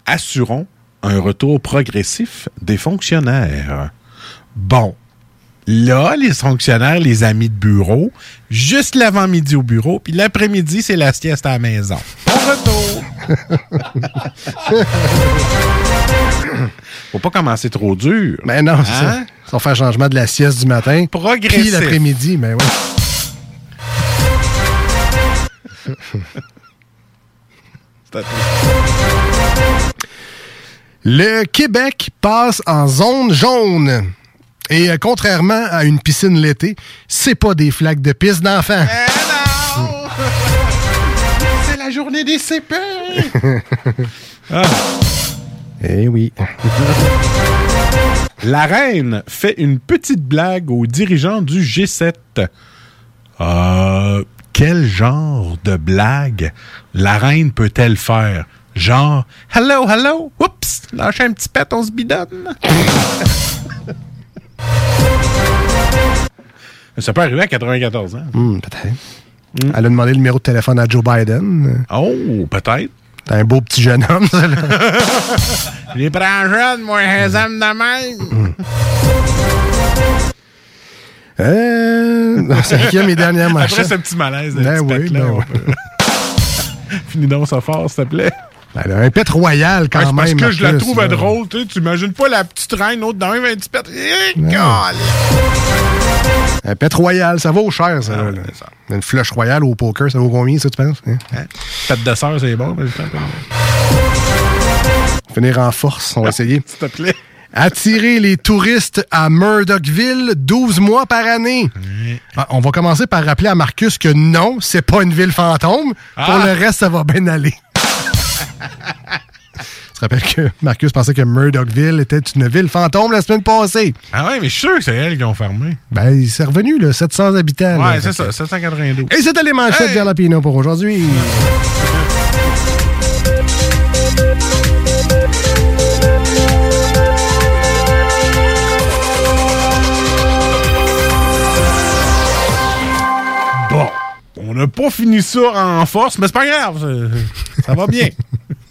Assurons un retour progressif des fonctionnaires. Bon. Là, les fonctionnaires, les amis de bureau, juste l'avant-midi au bureau, puis l'après-midi, c'est la sieste à la maison. Bon retour! Faut pas commencer trop dur. Ben non, c'est ça. Hein? Ça va faire changement de la sieste du matin. Progressif. Puis l'après-midi, mais ouais. Le Québec passe en zone jaune. Et euh, contrairement à une piscine l'été, c'est pas des flaques de pisse d'enfants. C'est la journée des CP! Eh oui. La reine fait une petite blague aux dirigeants du G7. Euh, quel genre de blague la reine peut-elle faire? Genre, hello, hello, oups, lâche un petit pet, on se bidonne. Ça peut arriver à 94 ans. Hmm, peut-être. Elle a demandé le numéro de téléphone à Joe Biden. Oh, peut-être. C'est un beau petit jeune homme, ça, là. Je les prends jeunes, moi, les hommes de même. Euh, non, cinquième et dernière manchette. Après ce petit malaise Ben oui, ben oui. Finis donc ça fort, s'il te plaît. Ben, un pet royal, quand Ouais, c'est même. parce que je la trouve là. drôle, tu sais. Tu imagines pas la petite reine, autre dans un petit pet. Eh. Un pet royal, ça vaut cher, ça. là, là. Une flush royale au poker, ça vaut combien, ça, tu penses? Hein? Pet de sœur, c'est bon. mais je pense Finir en force, on va essayer. S'il te plaît. Attirer les touristes à Murdochville 12 mois par année. Ah, on va commencer par rappeler à Marcus que non, c'est pas une ville fantôme. Pour Ah! le reste, ça va bien aller. Je te rappelle que Marcus pensait que Murdochville était une ville fantôme la semaine passée? Ah ouais, mais je suis sûr que c'est elle qui ont fermé. Ben, c'est revenu, là, 700 habitants. Ouais, c'est ça, 792. Et c'était les manchettes Hey! Jalapino pour aujourd'hui. On n'a pas fini ça en force, mais c'est pas grave, ça, ça va bien.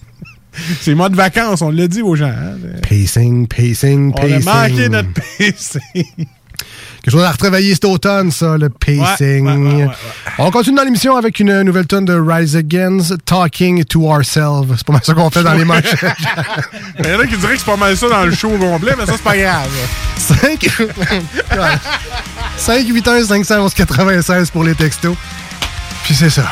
c'est mois de vacances, on l'a dit aux gens. hein. Pacing, pacing, On a pacing. manqué notre pacing. Quelque chose à retravailler cet automne, ça, le pacing. Ouais, ouais, ouais, ouais, On continue dans l'émission avec une nouvelle tonne de Rise Against, Talking to Ourselves. C'est pas mal ça qu'on fait dans les manchettes. Il y en a qui diraient que c'est pas mal ça dans le show au complet, mais ça, c'est pas grave. 5 5 8 1 511 96 pour les textos. Puis c'est ça.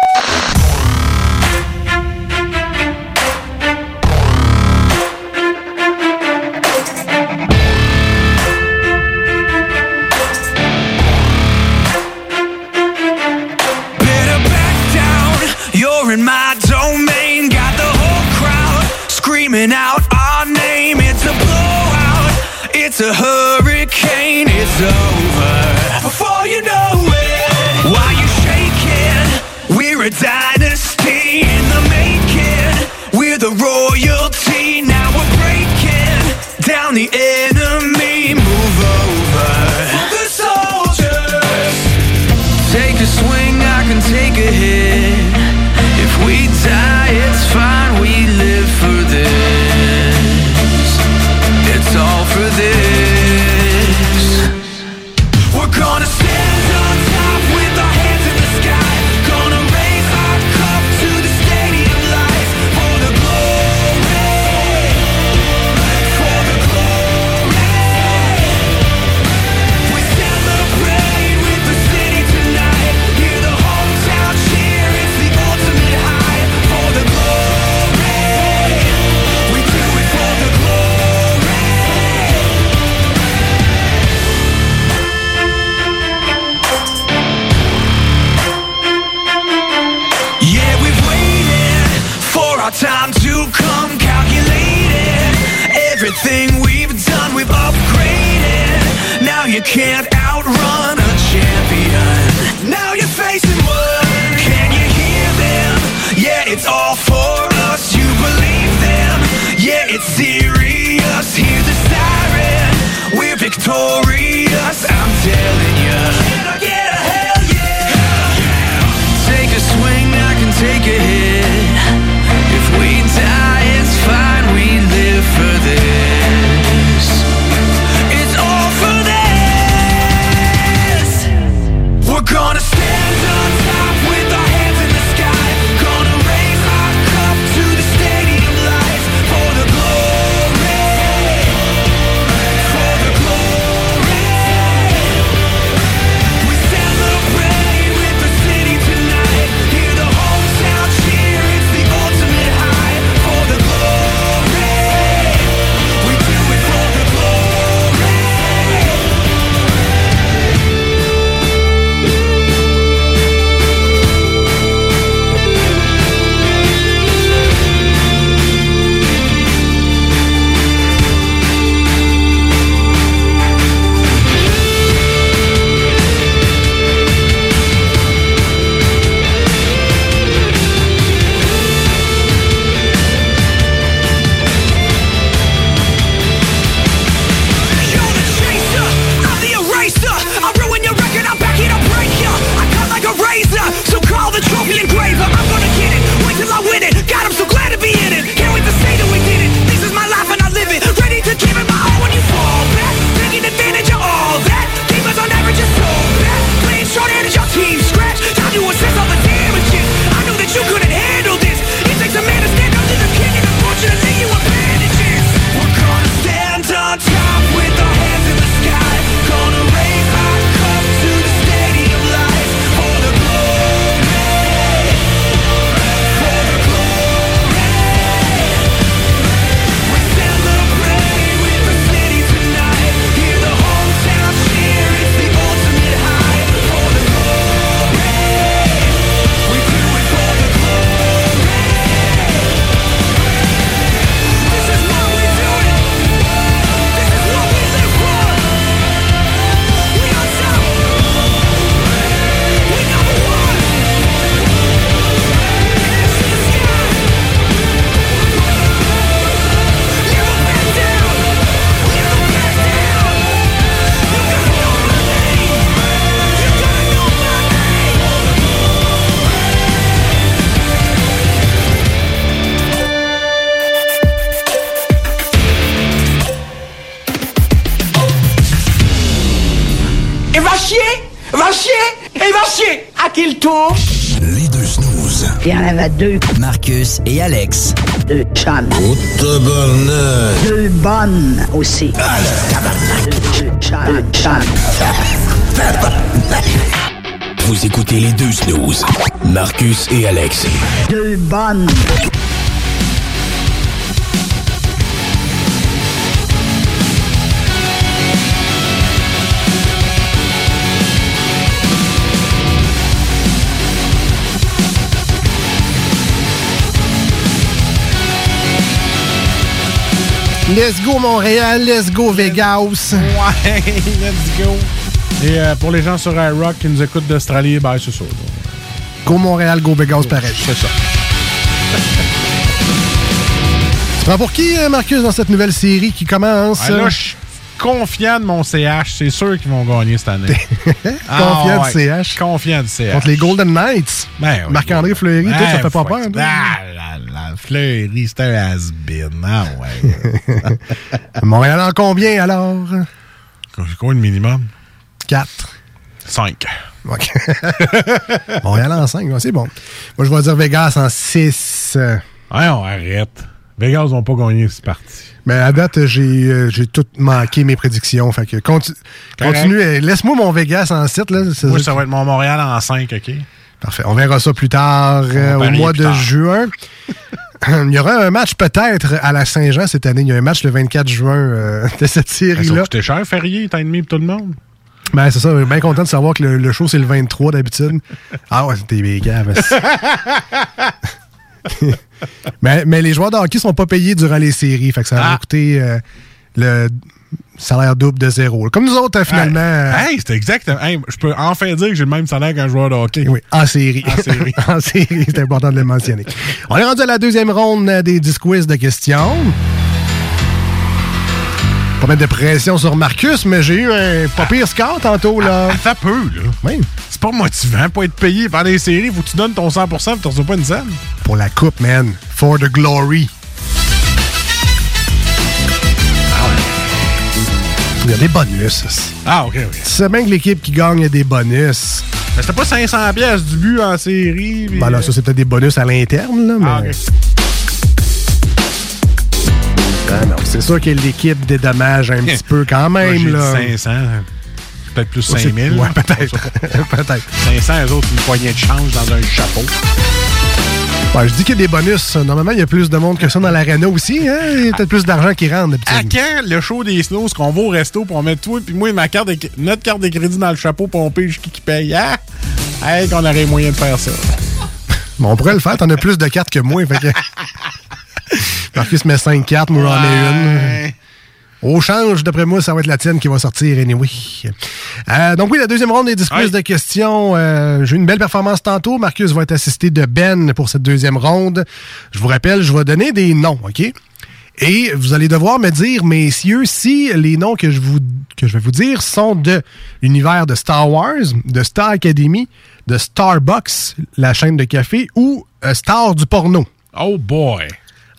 Et il va chier À qui le tour Les deux snooze. Il y en avait deux. Marcus et Alex. Deux chums. Oh, tabarnak. Deux bonnes aussi. Deux, deux chums. Deux chums. Vous écoutez les deux snooze. Marcus et Alex. Deux bonnes. Let's go Montréal, let's go Vegas. Ouais, let's go. Et euh, pour les gens sur iRock qui nous écoutent d'Australie, ben c'est ça. Go Montréal, go Vegas pareil. C'est ça. Tu prends pour qui, euh, Marcus, dans cette nouvelle série qui commence? Confiant de mon CH. C'est sûr qu'ils vont gagner cette année. Confiant Ah, du ouais. CH. Confiant du CH. Contre les Golden Knights? Ben oui. Marc-André Fleury, toi, ça Ouais, fait pas peur? Ah, la, la Fleury, c'est un has-been. Ah ouais. Montréal en combien, alors? C'est quoi le minimum? 4. 5. OK. Montréal en 5, c'est bon. Moi, je vais dire Vegas en 6. Ouais, on arrête. Vegas vont pas gagner, c'est parti. Mais à date, j'ai euh, tout manqué mes prédictions. Fait que continue. euh, Laisse-moi mon Vegas en 7. Là, Moi, ça va être mon Montréal en 5, OK? Parfait. On verra ça plus tard, euh, au mois de tard. juin. Il y aura un match peut-être à la Saint-Jean cette année. Il y a un match le 24 juin euh, de cette série-là. coûter cher, férié, et demi pour tout le monde. Ben, c'est ça. Je suis bien content de savoir que le, le show, c'est le 23 d'habitude. Ah ouais, c'était des. mais, mais les joueurs de hockey sont pas payés durant les séries. Fait que ça va Ah. coûter euh, le salaire double de zéro. Comme nous autres, euh, finalement. euh, Hey, c'est exactement. Hey, je peux enfin dire que j'ai le même salaire qu'un joueur de hockey. Oui, en série. En série. en série, c'est important de le mentionner. On est rendu à la deuxième ronde des 10 quiz de questions. Pas mettre de pression sur Marcus, mais j'ai eu un pas pire score tantôt, là. Ça peut, là. Oui. C'est pas motivant pour être payé par les séries. Faut que tu donnes ton 100% et tu reçois pas une scène. Pour la coupe, man. For the glory. Il y a des bonus. Ah, OK, OK. Tu sais bien que l'équipe qui gagne a des bonus. Mais c'était pas 500 pièces du but en série. Ben là, ça, c'est peut-être des bonus à l'interne, là, mais... Ah, OK. Ah non, c'est sûr que l'équipe dédommage un petit peu quand Moi, même, là. 500. Peut-être plus Ouais, c'est- 5000. ouais, peut-être. peut-être. 500, eux autres, une poignée de change dans un chapeau. Je dis qu'il y a des bonus. Normalement, il y a plus de monde que ça dans l'arena aussi. Hein? Il y a peut-être plus d'argent qui rentre À quand le show des snows qu'on va au resto pour mettre toi puis moi ma carte de, notre carte de crédit dans le chapeau pour on pige qui qui paye? Hey, qu'on aurait moyen de faire ça. Bon, on pourrait le faire. T'en as plus de cartes que moi. Fait que... Marcus met 5 cartes, moi j'en ai une. Au change, d'après moi, ça va être la tienne qui va sortir anyway. Euh, donc oui, la deuxième ronde des 10 quiz de questions. Euh, J'ai eu une belle performance tantôt. Marcus va être assisté de Ben pour cette deuxième ronde. Je vous rappelle, je vais donner des noms, OK? Et vous allez devoir me dire, messieurs, si les noms que je, vous, que je vais vous dire sont de l'univers de Star Wars, de Star Academy, de Starbucks, la chaîne de café, ou euh, Star du porno. Oh boy!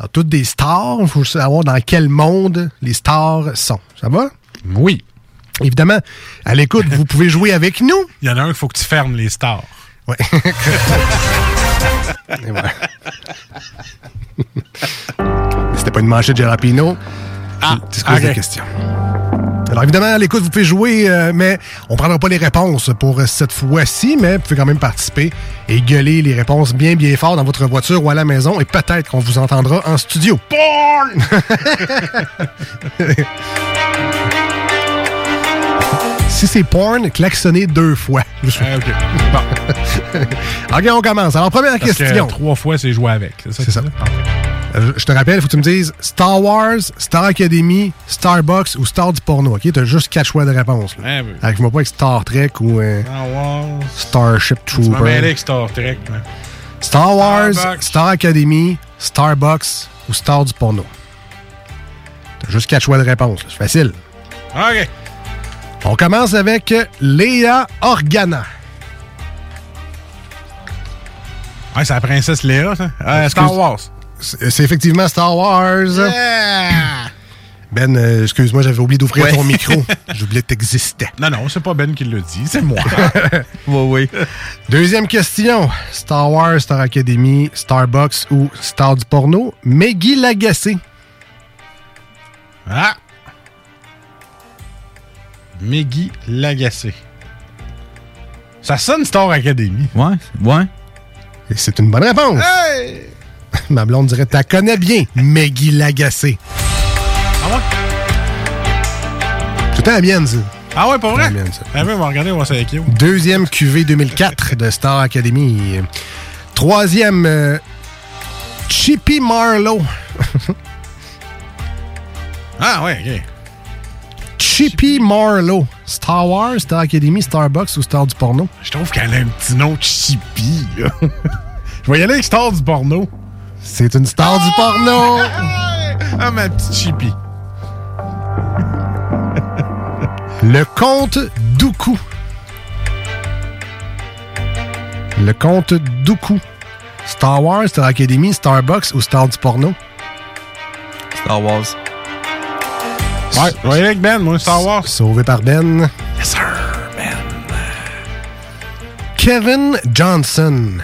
Alors, toutes des stars, il faut savoir dans quel monde les stars sont. Ça va? Oui. Évidemment, à l'écoute, vous pouvez jouer avec nous. Il y en a un qu'il faut que tu fermes les stars. Voilà. C'était pas une manchette de Jalapino. Ah, c'est ce ok. la question. Alors évidemment, à l'écoute, vous pouvez jouer, euh, mais on prendra pas les réponses pour cette fois-ci, mais vous pouvez quand même participer et gueuler les réponses bien bien fort dans votre voiture ou à la maison et peut-être qu'on vous entendra en studio. si c'est porn, klaxonnez deux fois. Ah, OK. Bon. OK, on commence. Alors, première Parce que question. trois fois, c'est joué avec. C'est ça? C'est ça. Je te rappelle, il faut que tu me dises Star Wars, Star Academy, Starbucks ou Star du porno. OK? T'as juste quatre choix de réponse. là. Ah oui. Arrive-moi pas avec Star Trek ou euh, Star Wars. Starship Tu Trooper. avec Star Trek. là. Star Wars, Starbucks. Star Academy, Starbucks ou Star du porno. T'as juste quatre choix de réponse. C'est facile. OK. On commence avec Léa Organa. Ouais, c'est la princesse Léa, ça. Euh, Star Wars. C'est effectivement Star Wars. Ben, euh, excuse-moi, j'avais oublié d'ouvrir Ouais. ton micro. J'oubliais que t'existais. Non, non, c'est pas Ben qui le dit, c'est moi. oui, oui. Deuxième question. Star Wars, Star Academy, Starbucks ou Star du porno? Meggy Lagacé. Ah! Meggy Lagacé. Ça sonne Star Academy. Ouais, ouais. Et c'est une bonne réponse. Hey! Ma blonde dirait, t'as connais bien, Meggy Lagacé. Ah ouais? Tout à la mienne, ça. Ah ouais, pas vrai? La mienne, ça. Ah ouais, on va regarder, on va. Deuxième QV 2004 de Star Academy. Troisième, euh, Chippy Marlowe. Ah ouais, ok. Chippy Marlowe. Star Wars, Star Academy, Starbucks ou Star du porno? Je trouve qu'elle a un petit nom Chippy. là. Je vais y aller avec Star du porno. C'est une star du porno! Ah, ma petite Chippy. Le comte Dooku. Le comte Dooku. Star Wars, Star Academy, Starbucks ou Star du porno? Star Wars. Ouais, je vais y aller avec Ben, moi, Star Wars. Sauvé par Ben. Yes, sir, Ben. Kevin Johnson.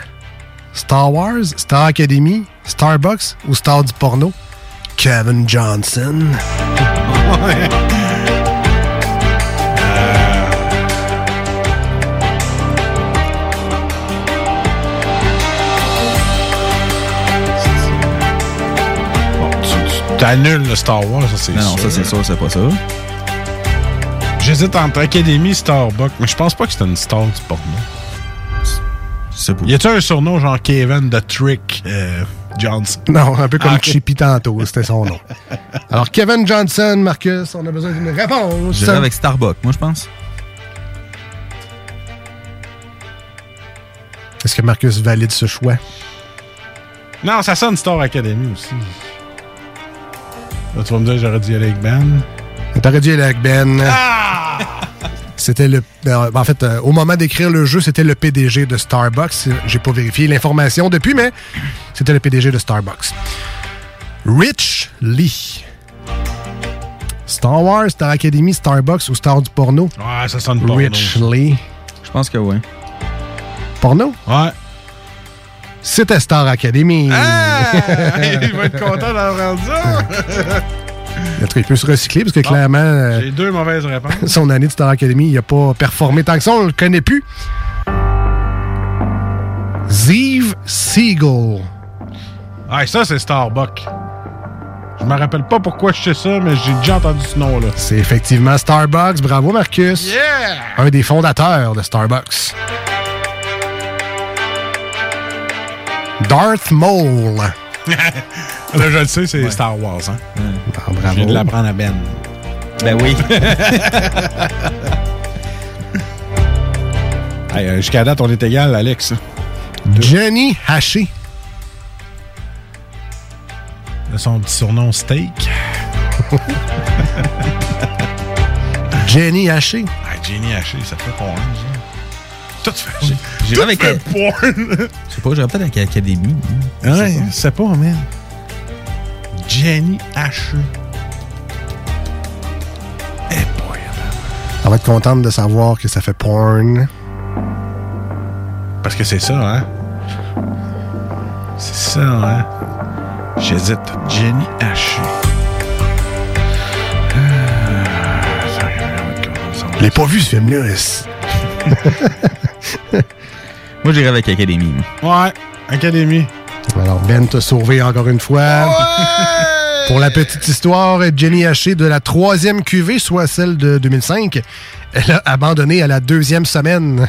Star Wars, Star Academy, Starbucks ou Star du porno? Kevin Johnson. T'annules le Star Wars, ça c'est Non, non, sûr. ça c'est sûr, c'est pas ça. J'hésite entre Academy et Starbucks, mais je pense pas que c'est une star du porno. Y a-tu un surnom genre Kevin the Trick euh, Johnson? Non, un peu comme Ah. Chippy tantôt, c'était son nom. Alors, Kevin Johnson, Marcus, on a besoin d'une réponse. J'irais avec Starbucks, moi je pense. Est-ce que Marcus valide ce choix? Non, ça sonne Star Academy aussi. Là, tu vas me dire j'aurais dû y aller avec Ben. T'aurais dû aller avec Ben. C'était le. euh, En fait, euh, au moment d'écrire le jeu, c'était le PDG de Starbucks. J'ai pas vérifié l'information depuis, mais c'était le PDG de Starbucks. Rich Lee. Star Wars, Star Academy, Starbucks ou Star du porno? Ouais, ça sonne porno. Rich Lee. Je pense que oui. Porno? Ouais. C'était Star Academy. Ah! Il va être content d'avoir ça. En tout cas, il peut se recycler parce que clairement, euh, J'ai deux mauvaises réponses. son année de Star Academy, il n'a pas performé tant que ça, on le connaît plus. Zeev Siegel. Ah, ça, c'est Starbucks. Je me rappelle pas pourquoi je sais ça, mais j'ai déjà entendu ce nom-là. C'est effectivement Starbucks. Bravo, Marcus. Yeah! Un des fondateurs de Starbucks. Darth Maul. Là, je le sais, c'est Star Wars. Hein? Ah, Je bravo. viens de l'apprendre à Ben. Ben oui. Hey, euh, Jusqu'à date, on est égal, Alex. Jenny Haché. Là, Son petit surnom Steak. Jenny Haché. Ah, Jenny Haché, ça fait porn, ça. Tout fait. J'irais avec. euh, porn. Je sais pas, j'irais peut-être avec Académie. Ouais, c'est pas, man. Jenny Haché. On va être contente de savoir que ça fait porn. Parce que c'est ça, hein? C'est ça, hein? J'hésite. Jenny Haché. Je l'ai pas vu, ce film-là. Moi j'irais avec Académie. Ouais, Académie. Alors, Ben t'a sauvé encore une fois. Pour la petite histoire, Jenny Haché de la troisième QV, soit celle de 2005, elle a abandonné à la deuxième semaine.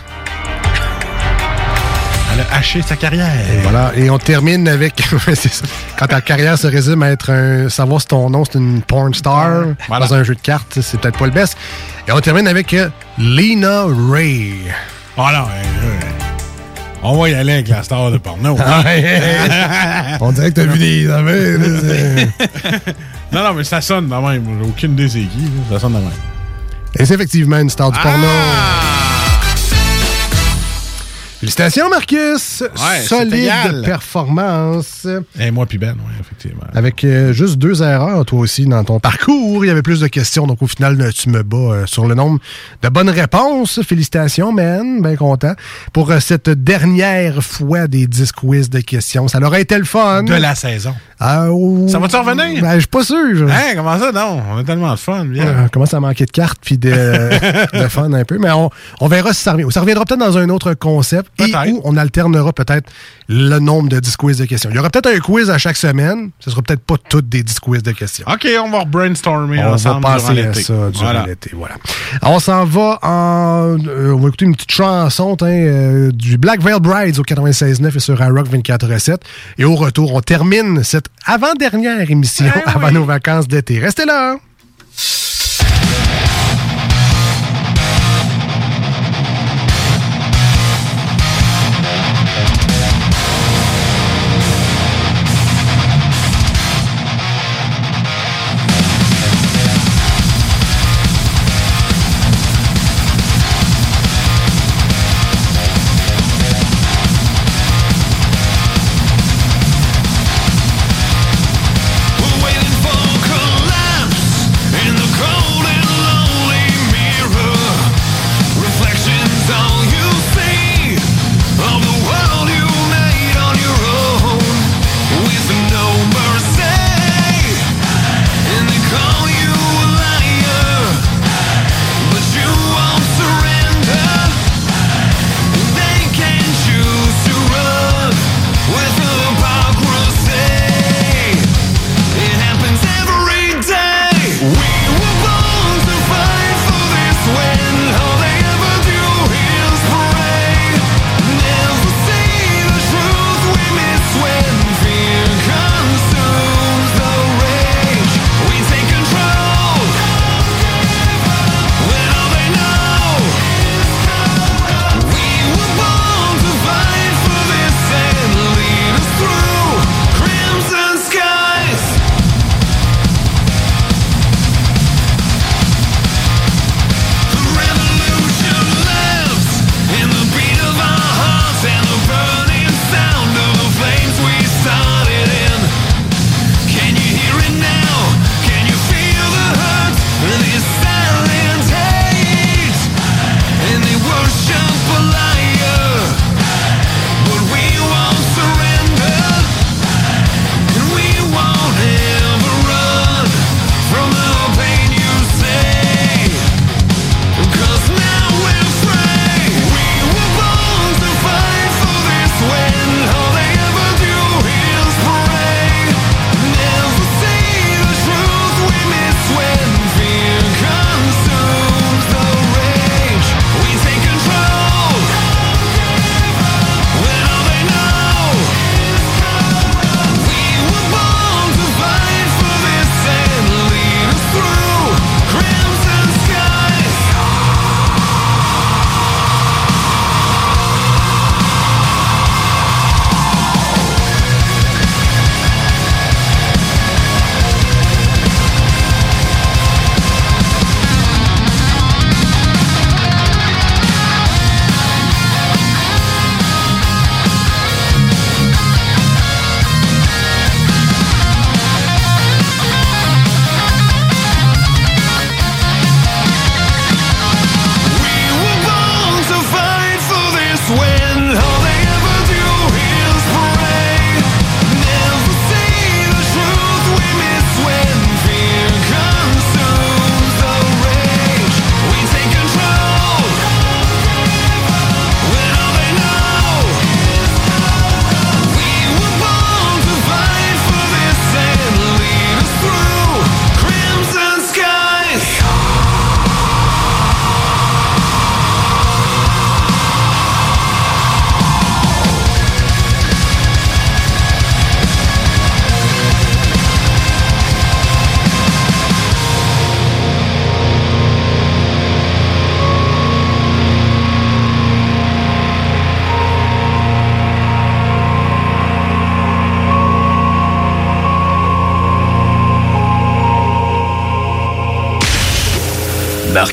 Elle a haché sa carrière. Et voilà. Et on termine avec. ça. Quand ta carrière se résume à être un. savoir si ton nom c'est une porn star Voilà. dans un jeu de cartes, c'est peut-être pas le best. Et on termine avec euh, Lena Ray. Ouais. On va y aller avec la star de porno. Ah, on dirait que t'as vu des non, non, mais ça sonne de même. J'ai aucune idée c'est qui. Ça sonne de même. Et c'est effectivement une star du porno. Félicitations, Marcus! Solide performance. Et moi puis Ben, oui, effectivement. Avec euh, juste deux erreurs, toi aussi, dans ton parcours. Il y avait plus de questions, donc au final, euh, tu me bats euh, sur le nombre de bonnes réponses. Félicitations, man. Bien content. Pour euh, cette dernière fois des 10 quiz de questions. Ça aurait été le fun. De la saison. Ah, oh, Ça va-tu revenir? Ben, je suis pas sûr. Hein, comment ça? Non, on a tellement de fun. Bien. Euh, commence à manquer de cartes puis de, de fun un peu. Mais on, on verra si ça revient. Ça reviendra peut-être dans un autre concept et où on alternera peut-être le nombre de 10 quiz de questions. Il y aura peut-être un quiz à chaque semaine. Ce sera peut-être pas toutes des 10 quiz de questions. OK, on va brainstormer On va ensemble passer durant à ça durant Voilà. l'été. Voilà. On s'en va en. euh, on va écouter une petite chanson hein, euh, du Black Veil Brides au 96.9 et sur iRock 24.7. Et au retour, on termine cette avant-dernière émission Eh avant nos vacances d'été. Restez là! hein.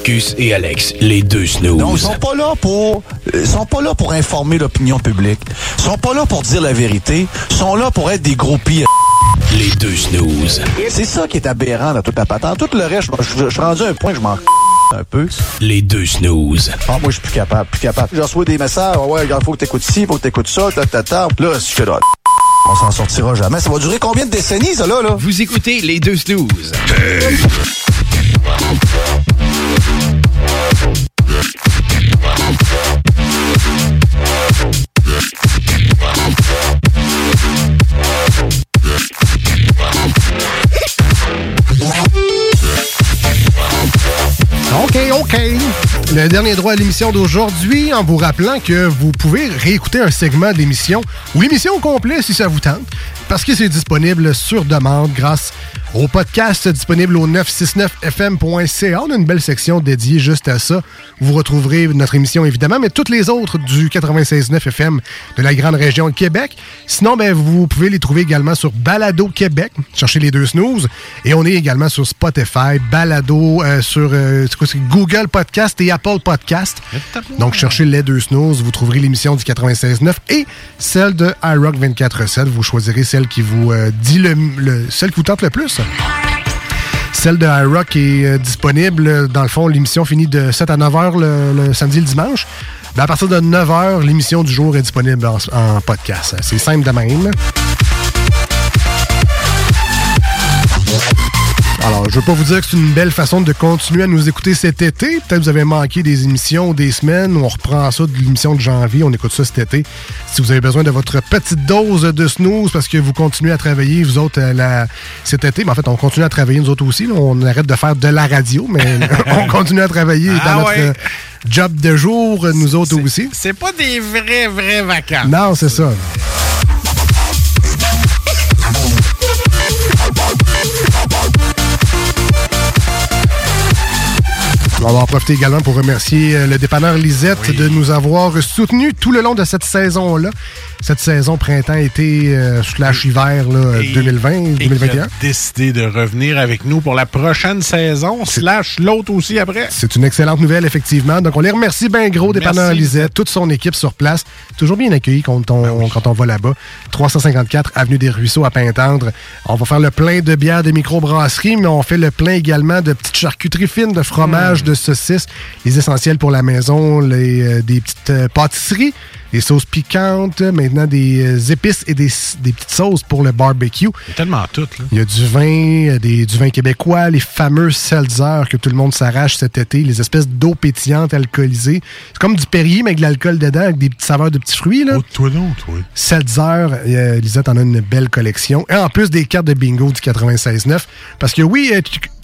Marcus et Alex, les deux snooze. Non, ils sont pas là pour ils sont pas là pour informer l'opinion publique. Ils sont pas là pour dire la vérité. Ils sont là pour être des gros pires. Les deux snooze. C'est ça qui est aberrant dans toute la patente. Tout le reste, je, suis rendu à un point que je m'en un peu. Les deux snooze. Ah, moi, je suis plus capable, plus capable. Je reçois des messages, Ah ouais, regarde, faut que t'écoutes ci, faut que t'écoutes ça, ta, ta, ta. Là, je suis là. On s'en sortira jamais. Ça va durer combien de décennies, ça, là, là? Vous écoutez les deux snooze. OK, Le dernier droit à l'émission d'aujourd'hui, en vous rappelant que vous pouvez réécouter un segment d'émission ou l'émission au complet si ça vous tente, parce que c'est disponible sur demande grâce au podcast disponible au 969fm.ca. On a une belle section dédiée juste à ça. Vous retrouverez notre émission évidemment, mais toutes les autres du 96.9 FM de la grande région de Québec. Sinon, ben, vous pouvez les trouver également sur Balado Québec. Cherchez les deux snooze. Et on est également sur Spotify, Balado, euh, sur euh, Google Podcast et Apple Podcast. Donc, cherchez les deux snooze. Vous trouverez l'émission du 96.9 et celle de iRock 24.7. Vous choisirez celle qui vous euh, dit le, le- celle qui vous tente le plus. Celle de iRock est euh, disponible. Dans le fond, l'émission finit de 7 à 9 heures le, samedi et le dimanche. Ben, à partir de 9 heures, l'émission du jour est disponible en, en podcast. C'est simple de même. Alors, je veux pas vous dire que c'est une belle façon de continuer à nous écouter cet été. Peut-être que vous avez manqué des émissions ou des semaines. On reprend ça de l'émission de janvier. On écoute ça cet été. Si vous avez besoin de votre petite dose de snooze parce que vous continuez à travailler, vous autres, euh, la- cet été, mais en fait, on continue à travailler nous autres aussi. là. On arrête de faire de la radio, mais on continue à travailler Ah dans notre ouais. euh, job de jour, nous autres aussi. C'est pas des vraies, vraies vacances. Non, c'est ça. On va en profiter également pour remercier euh, le dépanneur Lisette de nous avoir soutenus tout le long de cette saison-là. Cette saison printemps-été euh, slash hiver là, 2020-2021. Et qui a décidé de revenir avec nous pour la prochaine saison, slash l'autre aussi après. C'est une excellente nouvelle, effectivement. Donc, on les remercie bien gros, dépanneur. Lisette, toute son équipe sur place. Toujours bien accueilli quand on, quand on va là-bas. 354 Avenue des Ruisseaux à Pintendre. On va faire le plein de bières de microbrasserie, mais on fait le plein également de petites charcuteries fines, de fromage, de les essentiels pour la maison, les, euh, des petites euh, pâtisseries, des sauces piquantes, maintenant des euh, épices et des, des petites sauces pour le barbecue. Il y a tellement tout, là. Il y a du vin, euh, des, du vin québécois, les fameux seltzer que tout le monde s'arrache cet été, les espèces d'eau pétillante alcoolisée. C'est comme du Perrier, mais avec de l'alcool dedans, avec des petites saveurs de petits fruits. Là. Oh, toi donc, toi. Seltzer, euh, Lisette en a une belle collection. Et en plus des cartes de bingo du 96.9. Parce que oui,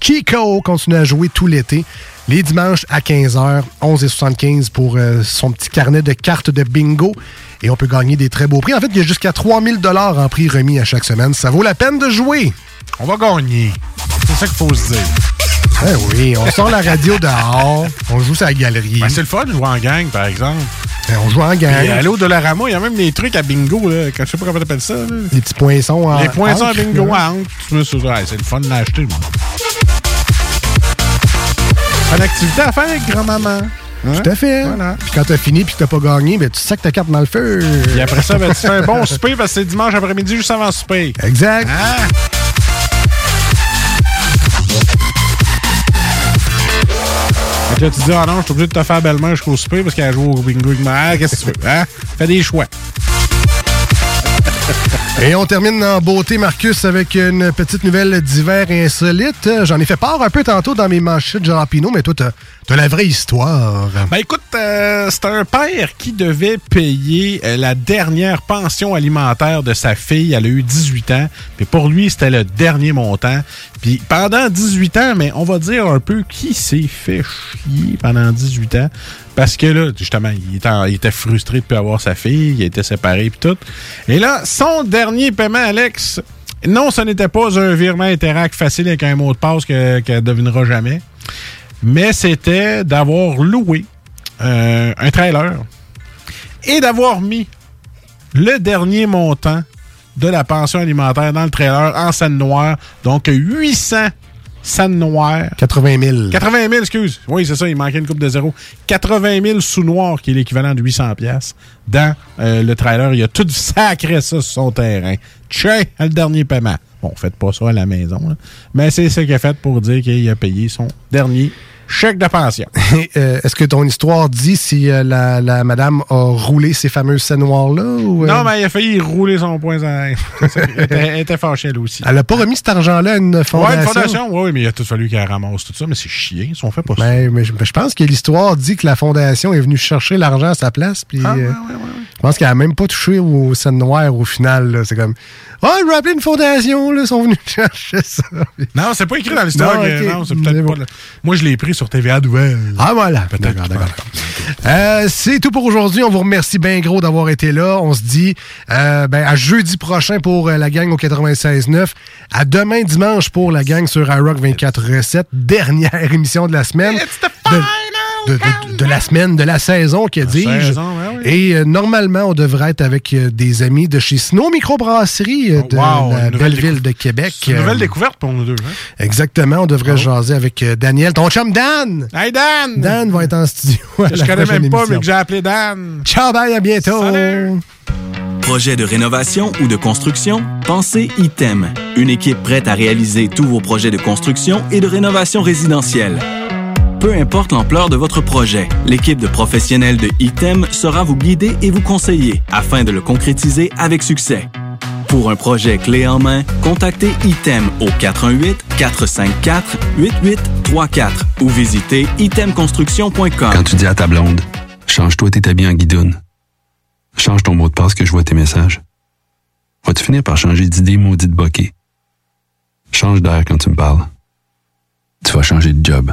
Chico continue à jouer tout l'été. Les dimanches à 15h, 11h75 pour euh, son petit carnet de cartes de bingo. Et on peut gagner des très beaux prix. En fait, il y a jusqu'à 3000 en prix remis à chaque semaine. Ça vaut la peine de jouer. On va gagner. C'est ça qu'il faut se dire. Ben oui, on sort la radio dehors, on joue sur la galerie. Ben, c'est le fun de jouer en gang, par exemple. Ben, on joue en gang. Et à l'eau de la Rama, il y a même des trucs à bingo, là, quand je sais pas comment t'appelles ça. là. Les petits poinçons en Les poinçons à bingo à. Tu c'est le fun de l'acheter, moi. Pas d'activité à faire avec grand-maman. Hein? Tout à fait. Voilà. Puis quand t'as fini puis que t'as pas gagné, ben tu sacs ta carte dans le feu. Et après ça, ben, tu fais un bon souper parce que c'est dimanche après-midi juste avant le souper. Exact. Hein? Fait que là, tu dis, ah non, je suis obligé de te faire belle-main jusqu'au souper parce qu'elle a joué au bingo avec ma Ah, Qu'est-ce que tu veux? Hein? Fais des choix. Et on termine en beauté, Marcus, avec une petite nouvelle d'hiver insolite. J'en ai fait part un peu tantôt dans mes manchettes Jalapino, mais toi, t'as t'as la vraie histoire. Ben écoute, euh, c'est un père qui devait payer euh, la dernière pension alimentaire de sa fille. Elle a eu 18 ans. Puis pour lui, c'était le dernier montant. Puis pendant 18 ans, mais on va dire un peu qui s'est fait chier pendant 18 ans. Parce que là, justement, il était, frustré de ne plus avoir sa fille. Il était séparé puis tout. Et là, son dernier paiement, Alex, non, ce n'était pas un virement Interac facile avec un mot de passe que- qu'elle ne devinera jamais mais c'était d'avoir loué euh, un trailer et d'avoir mis le dernier montant de la pension alimentaire dans le trailer en scène noire, donc 800 San Noir. 80 000. 80 000, excuse. Oui, c'est ça, il manquait une coupe de zéro. 80 000 sous noir, qui est l'équivalent de 800 pièces. Dans euh, le trailer, il a tout sacré ça sur son terrain. Tiens, le dernier paiement. Bon, faites pas ça à la maison, là. mais c'est ce qu'il a fait pour dire qu'il a payé son dernier chèque de pension. Euh, Est-ce que ton histoire dit si euh, la, la madame a roulé ces fameuses scènes noires-là? ou, euh, Non, mais il a failli rouler son poing. elle, était, elle était fâchée, elle aussi. Elle a pas remis cet argent-là à une fondation? Ouais, une fondation, oui, mais il a tout fallu qu'elle ramasse tout ça, mais c'est chiant, ils sont fait pas ça. Ben, mais je, je pense que l'histoire dit que la fondation est venue chercher l'argent à sa place. Puis, Ah, Je pense qu'elle a même pas touché aux scènes noires au final. C'est comme, ah, je vais appeler une fondation, là, ils sont venus chercher ça. Non, c'est pas écrit dans l'histoire. Non, c'est peut-être pas. le- Moi, je l'ai pris sur TVA Nouvelle. Ah, voilà. D'accord, d'accord. Euh, c'est tout pour aujourd'hui. On vous remercie bien gros d'avoir été là. On se dit euh, ben, à jeudi prochain pour euh, la gang au 96.9. À demain dimanche pour la gang sur iRock 24.7. Dernière émission de la semaine. De, de- de- de la semaine, de la saison, que dis-je. Et euh, normalement, on devrait être avec euh, des amis de chez Snow Microbrasserie euh, de wow, la belle ville de Québec. C'est une nouvelle découverte pour nous deux. hein? Exactement, on devrait jaser avec euh, Daniel, ton chum Dan. Hey Dan! Dan va être en studio. à je connais même pas, émission. mais que j'ai appelé Dan. Ciao, bye, à bientôt. Projet de rénovation ou de construction? Pensez ITEM, une équipe prête à réaliser tous vos projets de construction et de rénovation résidentielle. Peu importe l'ampleur de votre projet, l'équipe de professionnels de ITEM sera vous guider et vous conseiller afin de le concrétiser avec succès. Pour un projet clé en main, contactez ITEM au 418-454-8834 ou visitez itemconstruction.com. Quand tu dis à ta blonde, change-toi tes habits en guidoune. Change ton mot de passe que je vois tes messages. Vas-tu finir par changer d'idée maudite bokeh? Change d'air quand tu me parles. Tu vas changer de job.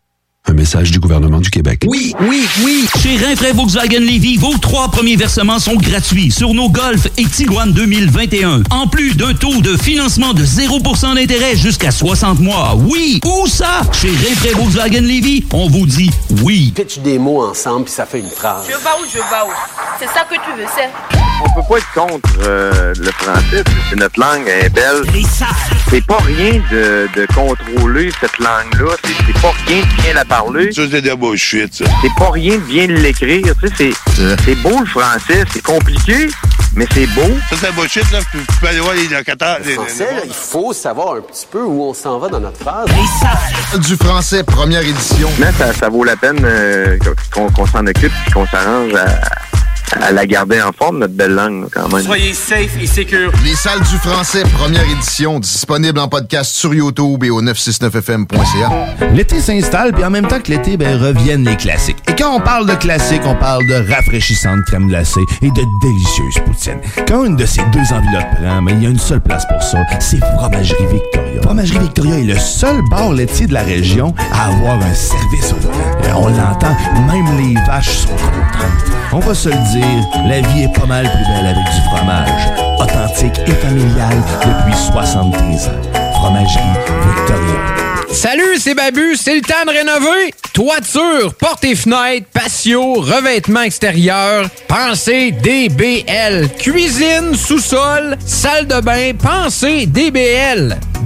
Un message du gouvernement du Québec. Oui, oui, oui. Chez Rinfraie Volkswagen Lévy, vos trois premiers versements sont gratuits sur nos Golf et Tiguan 2021. En plus d'un taux de financement de 0% d'intérêt jusqu'à 60 mois. Oui, où ça? Chez Rinfraie Volkswagen Lévy, on vous dit oui. Pitch des mots ensemble, puis ça fait une phrase. Je vais où, je vais où? C'est ça que tu veux, c'est? On peut pas être contre euh, le français, c'est notre langue, elle est belle. C'est pas rien de, de contrôler cette langue-là, c'est c'est pas rien de bien la parler. Ça, c'est bullshit, ça. C'est pas rien de bien l'écrire, tu sais, c'est c'est beau le français, c'est compliqué, mais c'est beau. Ça, c'est bullshit, là. Tu, peux aller voir les locataires. Le français, là, il faut savoir un petit peu où on s'en va dans notre phrase. Du français, première édition. Mais ça, ça vaut la peine euh, qu'on qu'on s'en occupe et qu'on s'arrange à, à la garder en forme, notre belle langue, quand même. Soyez safe et secure. Les salles du français, première édition, disponible en podcast sur YouTube et au 969fm.ca. L'été s'installe, puis en même temps que l'été, ben, reviennent les classiques. Et quand on parle de classiques, on parle de rafraîchissantes crème glacée et de délicieuses poutines. Quand une de ces deux enveloppes prend, mais il y a une seule place pour ça, c'est Fromagerie Victoria. Fromagerie Victoria est le seul bar laitier de la région à avoir un service au volant. Et on l'entend, même les vaches sont contentes. On va se le dire, la vie est pas mal plus belle avec du fromage. Authentique et familial depuis 73 ans. Fromagerie Victoria. Salut, c'est Babu, c'est le temps de rénover. Toiture, portes et fenêtres, patio, revêtement extérieur, pensez DBL. Cuisine, sous-sol, salle de bain, pensez DBL.